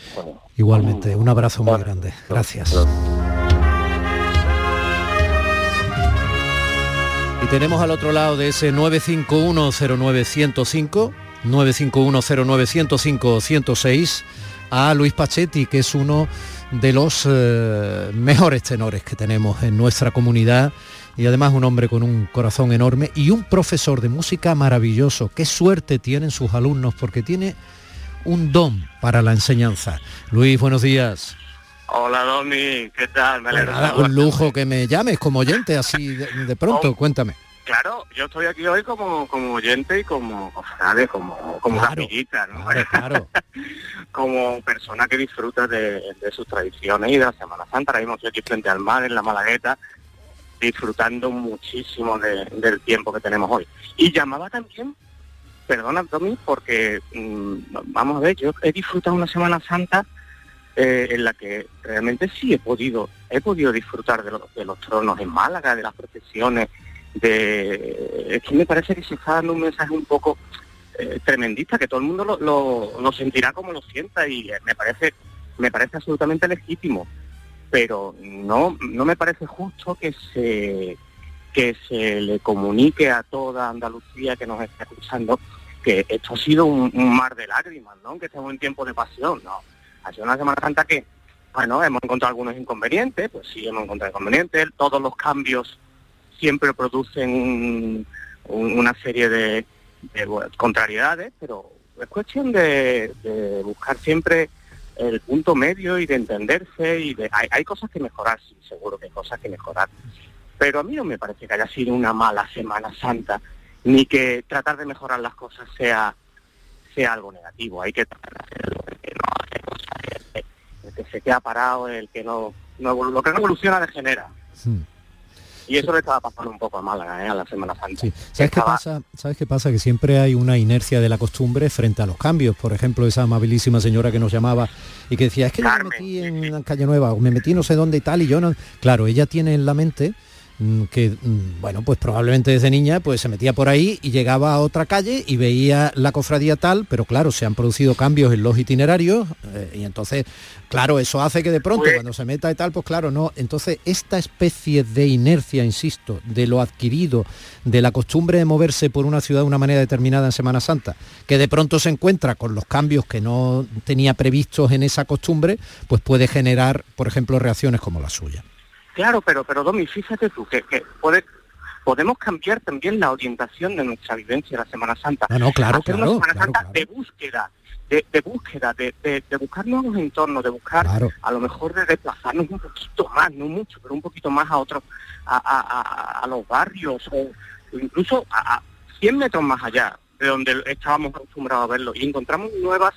Igualmente, un abrazo muy grande. Gracias. Y tenemos al otro lado de ese 951-09105, 951-09105-106, a Luis Pachetti, que es uno de los eh, mejores tenores que tenemos en nuestra comunidad y además un hombre con un corazón enorme y un profesor de música maravilloso. Qué suerte tienen sus alumnos porque tiene un don para la enseñanza. Luis, buenos días. Hola Domi, ¿qué tal? Me pues un lujo que me llames como oyente así de, pronto, oh, cuéntame. Claro, yo estoy aquí hoy como, como oyente y como, ¿sabes? Como, como claro, ¿no? Claro, como persona que disfruta de, sus tradiciones y de la Semana Santa. Ahora mismo estoy aquí frente al mar, en la Malagueta, disfrutando muchísimo del tiempo que tenemos hoy. Y llamaba también, perdona Domi, porque, mm, vamos a ver, yo he disfrutado una Semana Santa eh, en la que realmente sí he podido, he podido disfrutar de, de los tronos en Málaga, de las procesiones, de... Es que me parece que se está dando un mensaje un poco eh, tremendista, que todo el mundo lo, lo, sentirá como lo sienta y eh, me parece, me parece absolutamente legítimo. Pero no, no me parece justo que se que se le comunique a toda Andalucía que nos está escuchando que esto ha sido un, un mar de lágrimas, ¿no? Que estamos en tiempo de pasión, ¿no? Ha sido una Semana Santa que, bueno, hemos encontrado algunos inconvenientes, pues sí, hemos encontrado inconvenientes, todos los cambios siempre producen una serie de, contrariedades, pero es cuestión de, buscar siempre el punto medio y de entenderse y hay, cosas que mejorar, sí, seguro que hay cosas que mejorar. Pero a mí no me parece que haya sido una mala Semana Santa, ni que tratar de mejorar las cosas sea sea algo negativo. Hay que tratar de hacer lo que no hace cosas, el, que se queda parado, el que no, no lo que no evoluciona degenera. Y eso le estaba pasando un poco a Málaga, ¿eh? a la Semana Santa. ¿Sabes, qué pasa? ¿Sabes qué pasa? Que siempre hay una inercia de la costumbre frente a los cambios. Por ejemplo, esa amabilísima señora que nos llamaba y que decía, es que yo me metí en Calle Nueva, o me metí no sé dónde y tal, y yo no... Claro, ella tiene en la mente que mm, bueno pues probablemente desde niña pues se metía por ahí y llegaba a otra calle y veía la cofradía tal pero claro se han producido cambios en los itinerarios eh, y entonces claro eso hace que de pronto pues cuando se meta y tal pues claro no. Entonces esta especie de inercia insisto de lo adquirido de la costumbre de moverse por una ciudad de una manera determinada en Semana Santa que de pronto se encuentra con los cambios que no tenía previstos en esa costumbre pues puede generar por ejemplo reacciones como la suya Claro, pero, pero Domi, fíjate tú, que, puede, podemos cambiar también la orientación de nuestra vivencia la Semana Santa. No, no claro, Hacer claro, una Semana Santa de búsqueda, de, de búsqueda, de, de- de buscar nuevos entornos, de buscar a lo mejor de desplazarnos un poquito más, no mucho, pero un poquito más a otros, a, a- a- a los barrios o incluso a, a 100 metros más allá de donde estábamos acostumbrados a verlo y encontramos nuevas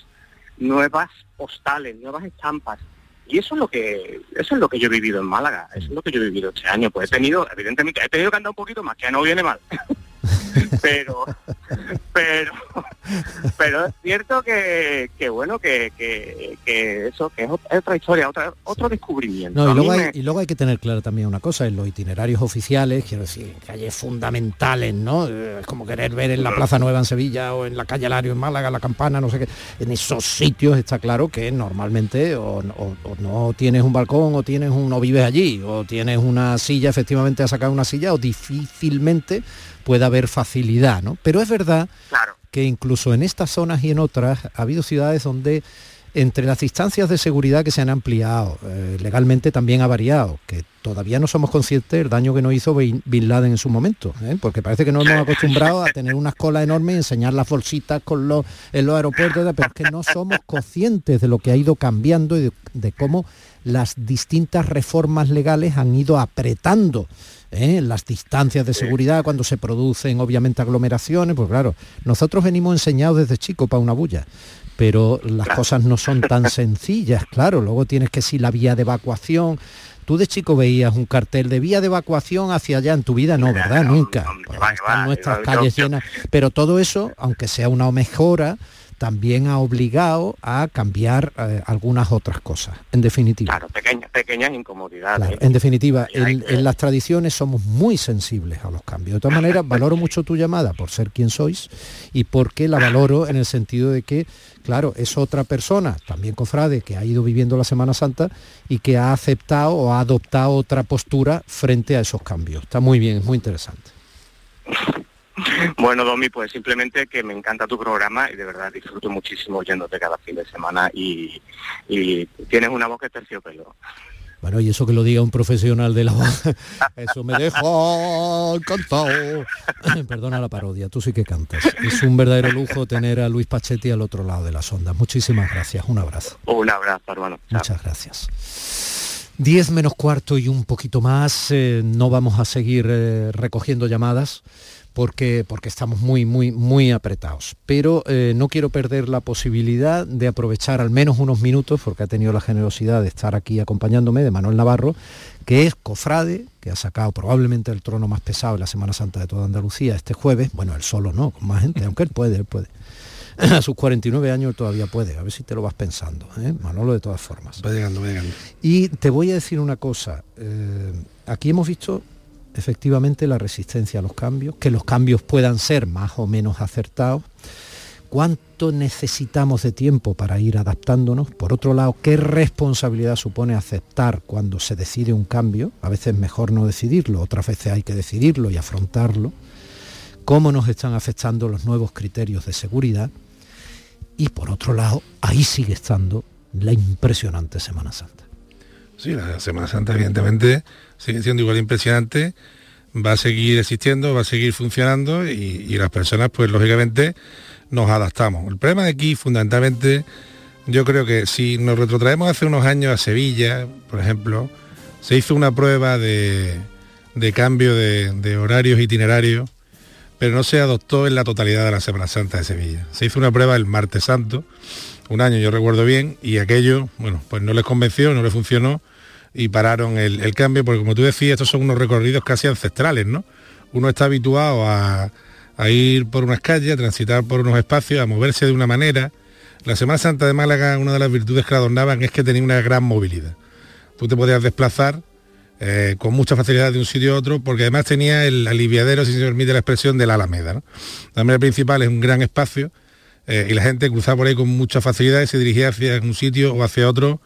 nuevas postales, nuevas estampas. Y eso es lo que eso es lo que yo he vivido en Málaga, eso es lo que yo he vivido este año. Pues he tenido, evidentemente, he tenido que andar un poquito más, que no viene mal. pero pero pero es cierto que, que bueno que, que, que eso que es ot- es otra historia otra, otro descubrimiento No, y, luego hay, me- y luego hay que tener clara también una cosa, en los itinerarios oficiales, quiero decir, calles fundamentales, ¿no? Eh, Es como querer ver en la Plaza Nueva en Sevilla o en la calle Lario en Málaga, la Campana, no sé qué. En esos sitios está claro que normalmente o, o- o no tienes un balcón o tienes un, o vives allí, o tienes una silla, efectivamente a sacar una silla, o difícilmente puede haber facilidad, ¿no? Pero es verdad que incluso en estas zonas y en otras ha habido ciudades donde entre las distancias de seguridad que se han ampliado, eh, legalmente también ha variado, que todavía no somos conscientes del daño que nos hizo Bin Bin Laden en su momento, ¿eh? porque parece que nos hemos acostumbrado a tener unas colas enormes y enseñar las bolsitas con los, en los aeropuertos, pero es que no somos conscientes de lo que ha ido cambiando y de, de cómo las distintas reformas legales han ido apretando ¿eh? las distancias de seguridad cuando se producen obviamente aglomeraciones, pues claro, nosotros venimos enseñados desde chico para una bulla, pero las cosas no son tan sencillas, claro, luego tienes que si la vía de evacuación, tú de chico veías un cartel de vía de evacuación hacia allá en tu vida, no, ¿verdad? Nunca. Pues están nuestras calles llenas, pero todo eso, aunque sea una mejora, también ha obligado a cambiar eh, algunas otras cosas, en definitiva. claro pequeñas pequeñas incomodidades Claro, en definitiva, en, en las tradiciones somos muy sensibles a los cambios. De todas maneras, valoro mucho tu llamada por ser quien sois y porque la valoro en el sentido de que, claro, es otra persona, también cofrade, que ha ido viviendo la Semana Santa y que ha aceptado o ha adoptado otra postura frente a esos cambios. Está muy bien, es muy interesante. Bueno, Domi, pues simplemente que me encanta tu programa y de verdad disfruto muchísimo oyéndote cada fin de semana y, y tienes una voz que terciopelo. Bueno, y eso que lo diga un profesional de la voz, eso me deja encantado. Perdona la parodia, tú sí que cantas. Es un verdadero lujo tener a Luis Pachetti al otro lado de las ondas. Muchísimas gracias, un abrazo. Un abrazo, hermano. Muchas gracias. 10 menos cuarto y un poquito más. eh, no vamos a seguir eh, recogiendo llamadas porque, porque estamos muy, muy, muy apretados. Pero eh, no quiero perder la posibilidad de aprovechar al menos unos minutos, porque ha tenido la generosidad de estar aquí acompañándome, de Manuel Navarro, que es cofrade, que ha sacado probablemente el trono más pesado en la Semana Santa de toda Andalucía este jueves. Bueno, él solo no, con más gente, aunque él puede, él puede. A sus 49 años todavía puede, a ver si te lo vas pensando, ¿eh? Manolo de todas formas. Va llegando, va llegando. Y te voy a decir una cosa, eh, aquí hemos visto efectivamente la resistencia a los cambios, que los cambios puedan ser más o menos acertados, cuánto necesitamos de tiempo para ir adaptándonos, por otro lado, qué responsabilidad supone aceptar cuando se decide un cambio, a veces mejor no decidirlo, otras veces hay que decidirlo y afrontarlo, cómo nos están afectando los nuevos criterios de seguridad y por otro lado, ahí sigue estando la impresionante Semana Santa. Sí, la Semana Santa evidentemente sigue siendo igual impresionante, va a seguir existiendo, va a seguir funcionando y, y las personas pues lógicamente nos adaptamos. El problema de aquí fundamentalmente yo creo que si nos retrotraemos hace unos años a Sevilla, por ejemplo, se hizo una prueba de, de cambio de, de horarios itinerarios, pero no se adoptó en la totalidad de la Semana Santa de Sevilla. Se hizo una prueba el martes santo, un año yo recuerdo bien, y aquello, bueno, pues no les convenció, no les funcionó y pararon el, el cambio, porque como tú decías, estos son unos recorridos casi ancestrales, ¿no? Uno está habituado a, a ir por unas calles, a transitar por unos espacios, a moverse de una manera. La Semana Santa de Málaga, una de las virtudes que la adornaban es que tenía una gran movilidad. Tú te podías desplazar eh, con mucha facilidad de un sitio a otro, porque además tenía el aliviadero, si se permite la expresión, de la Alameda. ¿no? La Alameda principal es un gran espacio eh, y la gente cruzaba por ahí con mucha facilidad y se dirigía hacia un sitio o hacia otro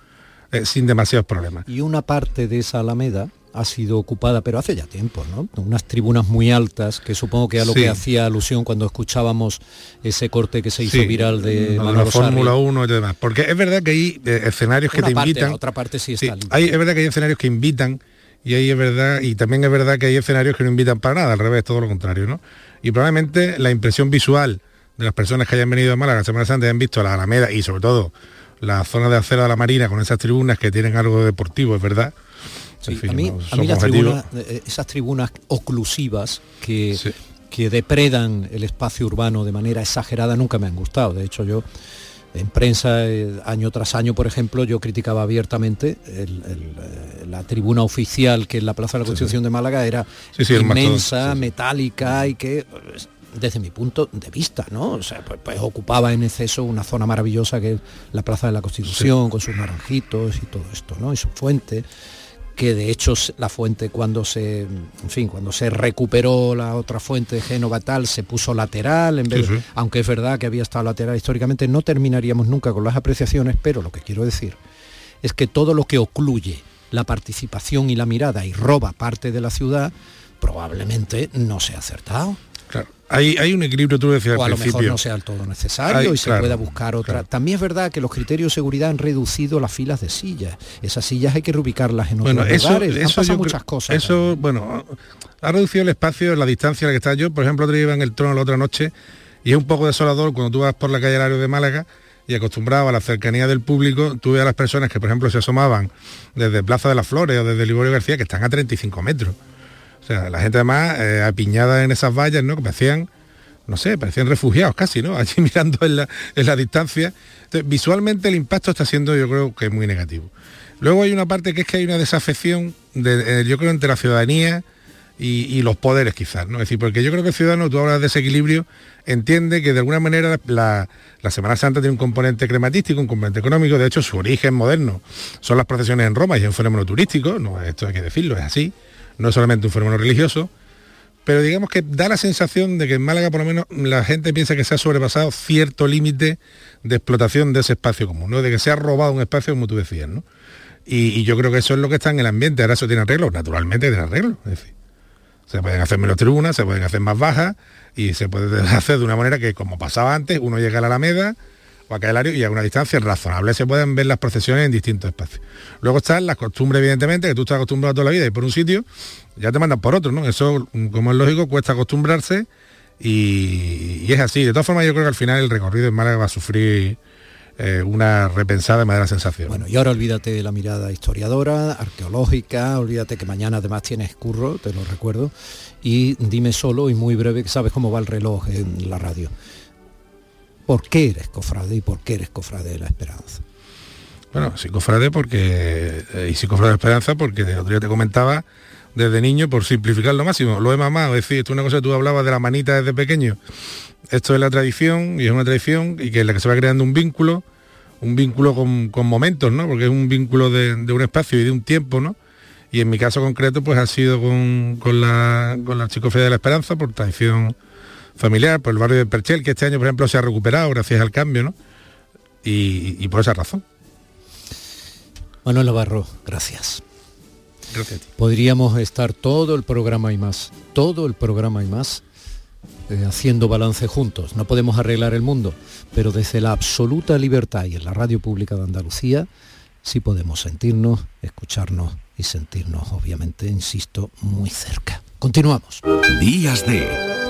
eh, sin demasiados problemas. Y una parte de esa alameda ha sido ocupada, pero hace ya tiempo, ¿no? Unas tribunas muy altas, que supongo que a lo Sí. que hacía alusión cuando escuchábamos ese corte que se hizo Sí, viral de la Manolo Fórmula Sarri. 1 y demás. Porque es verdad que hay eh, escenarios que te parte, invitan. la otra parte sí está hay, es verdad que hay escenarios que invitan y ahí es verdad, y también es verdad que hay escenarios que no invitan para nada, al revés, todo lo contrario, ¿no? Y probablemente la impresión visual de las personas que hayan venido a Málaga la Semana Santa han visto la Alameda y sobre todo la zona de acera de la Marina con esas tribunas que tienen algo deportivo, es verdad. Sí, a mí, a mí las tribunas, eh, esas tribunas oclusivas que, que depredan el espacio urbano de manera exagerada nunca me han gustado. De hecho, yo en prensa, eh, año tras año, por ejemplo, yo criticaba abiertamente eh, la tribuna oficial que en la Plaza de la Constitución de Málaga era inmensa, metálica y que desde mi punto de vista, ¿no? O sea, pues, pues, ocupaba en exceso una zona maravillosa que es la Plaza de la Constitución, con sus naranjitos y todo esto, ¿no? Y su fuente que de hecho la fuente cuando se, en fin, cuando se recuperó la otra fuente de Génova tal, se puso lateral, en vez aunque es verdad que había estado lateral históricamente, no terminaríamos nunca con las apreciaciones, pero lo que quiero decir es que todo lo que ocluye la participación y la mirada y roba parte de la ciudad, probablemente no se ha acertado. Hay, un equilibrio, tú decías o a lo mejor no sea el todo necesario y se pueda buscar otra. También es verdad que los criterios de seguridad han reducido las filas de sillas. Esas sillas hay que reubicarlas en otros lugares. Eso, han muchas cosas. Eso, bueno, ha reducido el espacio, la distancia en la que está yo. Por ejemplo, otro iba en el trono la otra noche y es un poco desolador cuando tú vas por la calle Alario de Málaga y acostumbrado a la cercanía del público, tú ves a las personas que, por ejemplo, se asomaban desde Plaza de las Flores o desde Liborio García, que están a 35 metros la gente además eh, apiñada en esas vallas, ¿no? Que parecían, no sé, parecían refugiados casi, ¿no? Allí mirando en la, distancia. visualmente el impacto está siendo, yo creo, que muy negativo. Luego hay una parte que es que hay una desafección, de, eh, yo creo, entre la ciudadanía y, los poderes quizás, ¿no? Es decir, porque yo creo que el ciudadano, tú hablas de desequilibrio, entiende que de alguna manera la, la, Semana Santa tiene un componente crematístico, un componente económico, de hecho su origen moderno son las procesiones en Roma y es un fenómeno turístico, no, esto hay que decirlo, es así no solamente un fenómeno religioso, pero digamos que da la sensación de que en Málaga por lo menos la gente piensa que se ha sobrepasado cierto límite de explotación de ese espacio común, de que se ha robado un espacio como tú decías. ¿no? Y, yo creo que eso es lo que está en el ambiente, ahora eso tiene arreglo, naturalmente tiene arreglo. Es decir, se pueden hacer menos tribunas, se pueden hacer más bajas y se puede hacer de una manera que como pasaba antes, uno llega a la Alameda, o y a una distancia razonable se pueden ver las procesiones en distintos espacios. Luego están las costumbres, evidentemente, que tú estás acostumbrado toda la vida y por un sitio ya te mandan por otro, ¿no? Eso, como es lógico, cuesta acostumbrarse y, es así. De todas formas, yo creo que al final el recorrido en Málaga va a sufrir eh, una repensada de manera sensación. Bueno, y ahora olvídate de la mirada historiadora, arqueológica, olvídate que mañana además tienes curro, te lo recuerdo, y dime solo y muy breve, que sabes cómo va el reloj en la radio por qué eres cofrade y por qué eres cofrade de la esperanza. Bueno, sí cofrade porque, eh, y sí cofrade de esperanza porque el otro día te comentaba desde niño, por simplificar lo máximo, lo he mamado, es decir, esto es una cosa que tú hablabas de la manita desde pequeño. Esto es la tradición y es una tradición y que es la que se va creando un vínculo, un vínculo con, momentos, ¿no? Porque es un vínculo de, un espacio y de un tiempo, ¿no? Y en mi caso concreto, pues ha sido con, la, con la Chicofea de la Esperanza, por tradición familiar, por el barrio de Perchel, que este año, por ejemplo, se ha recuperado gracias al cambio, ¿no? Y, por esa razón. Manuel Navarro, gracias. Gracias Podríamos estar todo el programa y más, todo el programa y más, eh, haciendo balance juntos. No podemos arreglar el mundo, pero desde la absoluta libertad y en la radio pública de Andalucía, sí podemos sentirnos, escucharnos y sentirnos, obviamente, insisto, muy cerca. Continuamos. Días de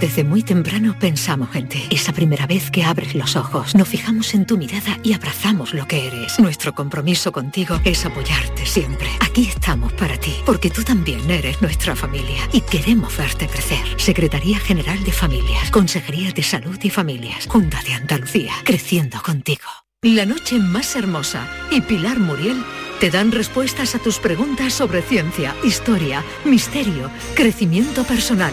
Desde muy temprano pensamos en ti. Esa primera vez que abres los ojos, nos fijamos en tu mirada y abrazamos lo que eres. Nuestro compromiso contigo es apoyarte siempre. Aquí estamos para ti, porque tú también eres nuestra familia y queremos verte crecer. Secretaría General de Familias, Consejería de Salud y Familias, Junta de Andalucía, creciendo contigo. La noche más hermosa y Pilar Muriel te dan respuestas a tus preguntas sobre ciencia, historia, misterio, crecimiento personal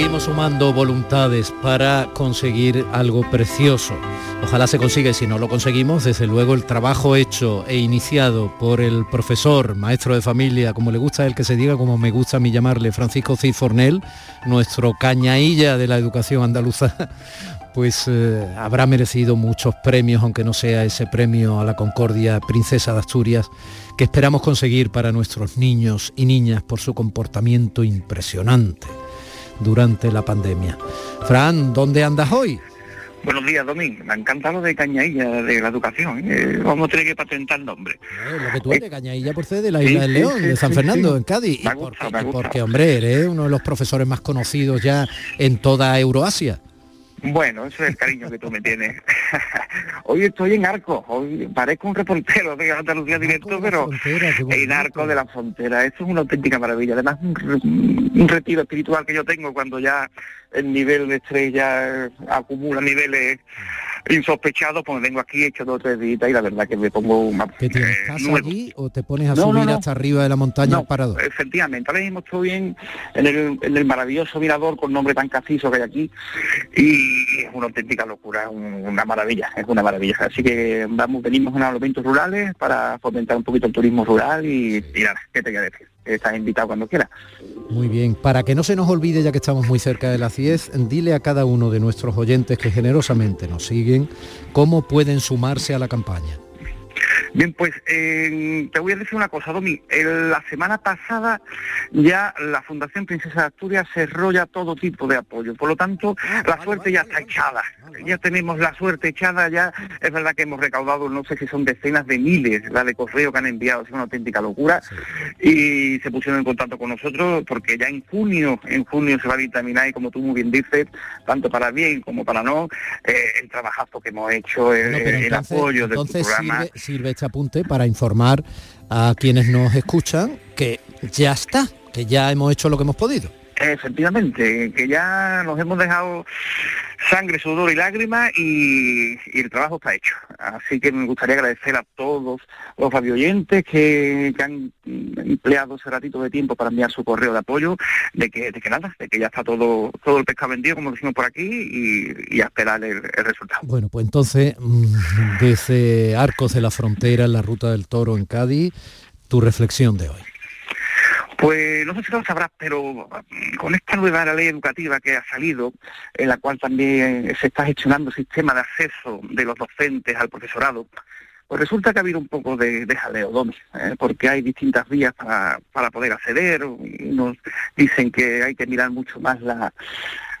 Seguimos sumando voluntades para conseguir algo precioso. Ojalá se consiga y si no lo conseguimos, desde luego el trabajo hecho e iniciado por el profesor, maestro de familia, como le gusta él que se diga, como me gusta a mí llamarle, Francisco Cifornel, nuestro cañailla de la educación andaluza, pues eh, habrá merecido muchos premios, aunque no sea ese premio a la Concordia Princesa de Asturias, que esperamos conseguir para nuestros niños y niñas por su comportamiento impresionante durante la pandemia. Fran, ¿dónde andas hoy? Buenos días, Domín. Me encanta lo de Cañailla de la educación. ¿eh? vamos a tener que patentar el nombre. lo que tú eres, Cañailla por ser de la isla del León, de San Fernando, en Cádiz. Me gusta, y me gusta. porque, hombre, eres uno de los profesores más conocidos ya en toda Euroasia. Bueno, eso es el cariño que tú me tienes. hoy estoy en Arco, hoy parezco un reportero de Andalucía Directo, pero en Arco de la Frontera. Esto es una auténtica maravilla. Además, un, un retiro espiritual que yo tengo cuando ya el nivel de eh, acumula niveles insospechados, pues vengo aquí, he hecho dos o tres días y la verdad que me pongo una, ¿Que tienes eh, casa nuevo. allí o te pones a No, no, subir no. hasta arriba de la montaña al parador? Efectivamente, ahora mismo estoy en, en, el, en el maravilloso mirador con nombre tan castizo que hay aquí y es una auténtica locura, un- una maravilla, es una maravilla. Así que vamos, venimos a los eventos rurales para fomentar un poquito el turismo rural y, y nada, ¿qué te voy a decir? Estás invitado cuando quieras. Muy bien, para que no se nos olvide, ya que estamos muy cerca de las 10, dile a cada uno de nuestros oyentes que generosamente nos siguen cómo pueden sumarse a la campaña. Bien, pues eh, te voy a decir una cosa, Domi. El- la semana pasada ya la Fundación Princesa de Asturias cerró ya todo tipo de apoyo. Por lo tanto, la suerte ya está echada. Ya tenemos la suerte echada, ya es verdad que hemos recaudado, no sé si son decenas de miles, la de correo que han enviado, es una auténtica locura. Y se pusieron en contacto con nosotros porque ya en junio, en junio se va a dictaminar, y como tú muy bien dices, tanto para bien como para no, eh, el trabajazo que hemos hecho, el, No, pero el entonces, apoyo de tu entonces programa. sirve, sirve este apunte para informar a quienes nos escuchan que ya está, que ya hemos hecho lo que hemos podido. Efectivamente, que ya nos hemos dejado sangre, sudor y lágrimas y, el trabajo está hecho. Así que me gustaría agradecer a todos los radioyentes que, han empleado ese ratito de tiempo para enviar su correo de apoyo, de que, nada, de que ya está todo todo el pescado vendido, como decimos por aquí, y, a esperar el, resultado. Bueno, pues entonces, mm, desde Arcos de la Frontera, la Ruta del Toro en Cádiz, tu reflexión de hoy. Pues no sé si lo sabrás, pero mm, con esta nueva ley educativa que ha salido, en la cual también se está gestionando el sistema de acceso de los docentes al profesorado, pues resulta que ha habido un poco de, de jaleo, Domi, ¿eh? porque hay distintas vías para, para poder acceder. Unos dicen que hay que mirar mucho más la,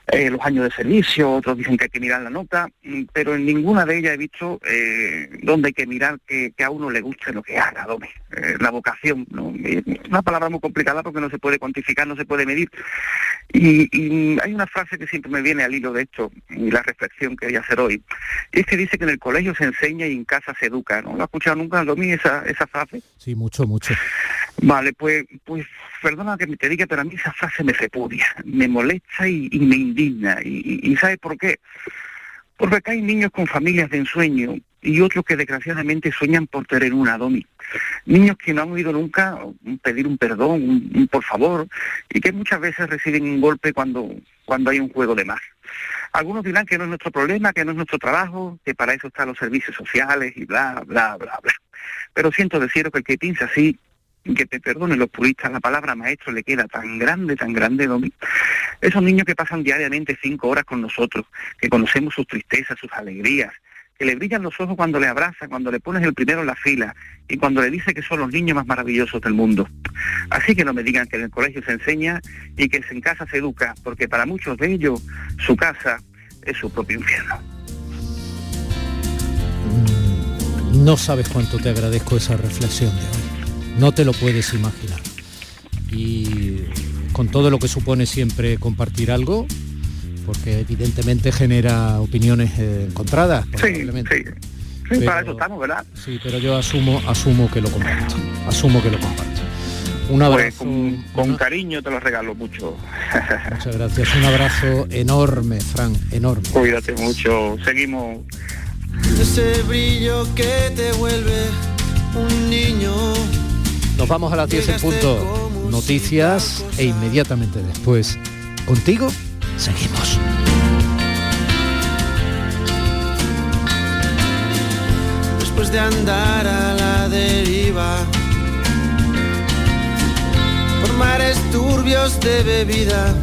eh, los años de servicio, otros dicen que hay que mirar la nota, mm, pero en ninguna de ellas he visto eh, dónde hay que mirar que, a uno le guste lo que haga, Domi. Eh, la vocación, ¿no? Es una palabra muy complicada porque no se puede cuantificar, no se puede medir. Y, y hay una frase que siempre me viene al hilo de esto y la reflexión que voy a hacer hoy. Y es que dice que en el colegio se enseña y en casa se educa. ¿No lo has escuchado nunca, Domi, esa, esa frase? Sí, mucho, mucho. Vale, pues, pues perdona que te diga, pero a mí esa frase me repudia, me molesta y, me indigna. Y, y, ¿sabes por qué? Porque acá hay niños con familias de ensueño y otros que desgraciadamente sueñan por tener una domi. Niños que no han oído nunca pedir un perdón, un, un por favor, y que muchas veces reciben un golpe cuando, cuando hay un juego de más. Algunos dirán que no es nuestro problema, que no es nuestro trabajo, que para eso están los servicios sociales y bla, bla, bla, bla. Pero siento deciros que el que piensa así, que te perdonen los puristas, la palabra maestro le queda tan grande, tan grande, Domi. Esos niños que pasan diariamente cinco horas con nosotros, que conocemos sus tristezas, sus alegrías, que le brillan los ojos cuando le abraza, cuando le pones el primero en la fila y cuando le dice que son los niños más maravillosos del mundo. Así que no me digan que en el colegio se enseña y que en casa se educa, porque para muchos de ellos su casa es su propio infierno. No sabes cuánto te agradezco esa reflexión de hoy. No te lo puedes imaginar. Y con todo lo que supone siempre compartir algo, porque evidentemente genera opiniones eh, encontradas. probablemente. Sí, Pero- para eso estamos, ¿verdad? Sí, pero yo asumo, asumo que lo comparto. Asumo que lo comparto. Un abrazo. Pues con, con cariño te lo regalo mucho. Muchas gracias. Un abrazo enorme, Fran, enorme. Cuídate mucho. Seguimos. Ese brillo que te vuelve un niño. Nos vamos a las 10 en punto. Noticias e inmediatamente después, contigo, seguimos. Después de andar a la deriva por mares turbios de bebida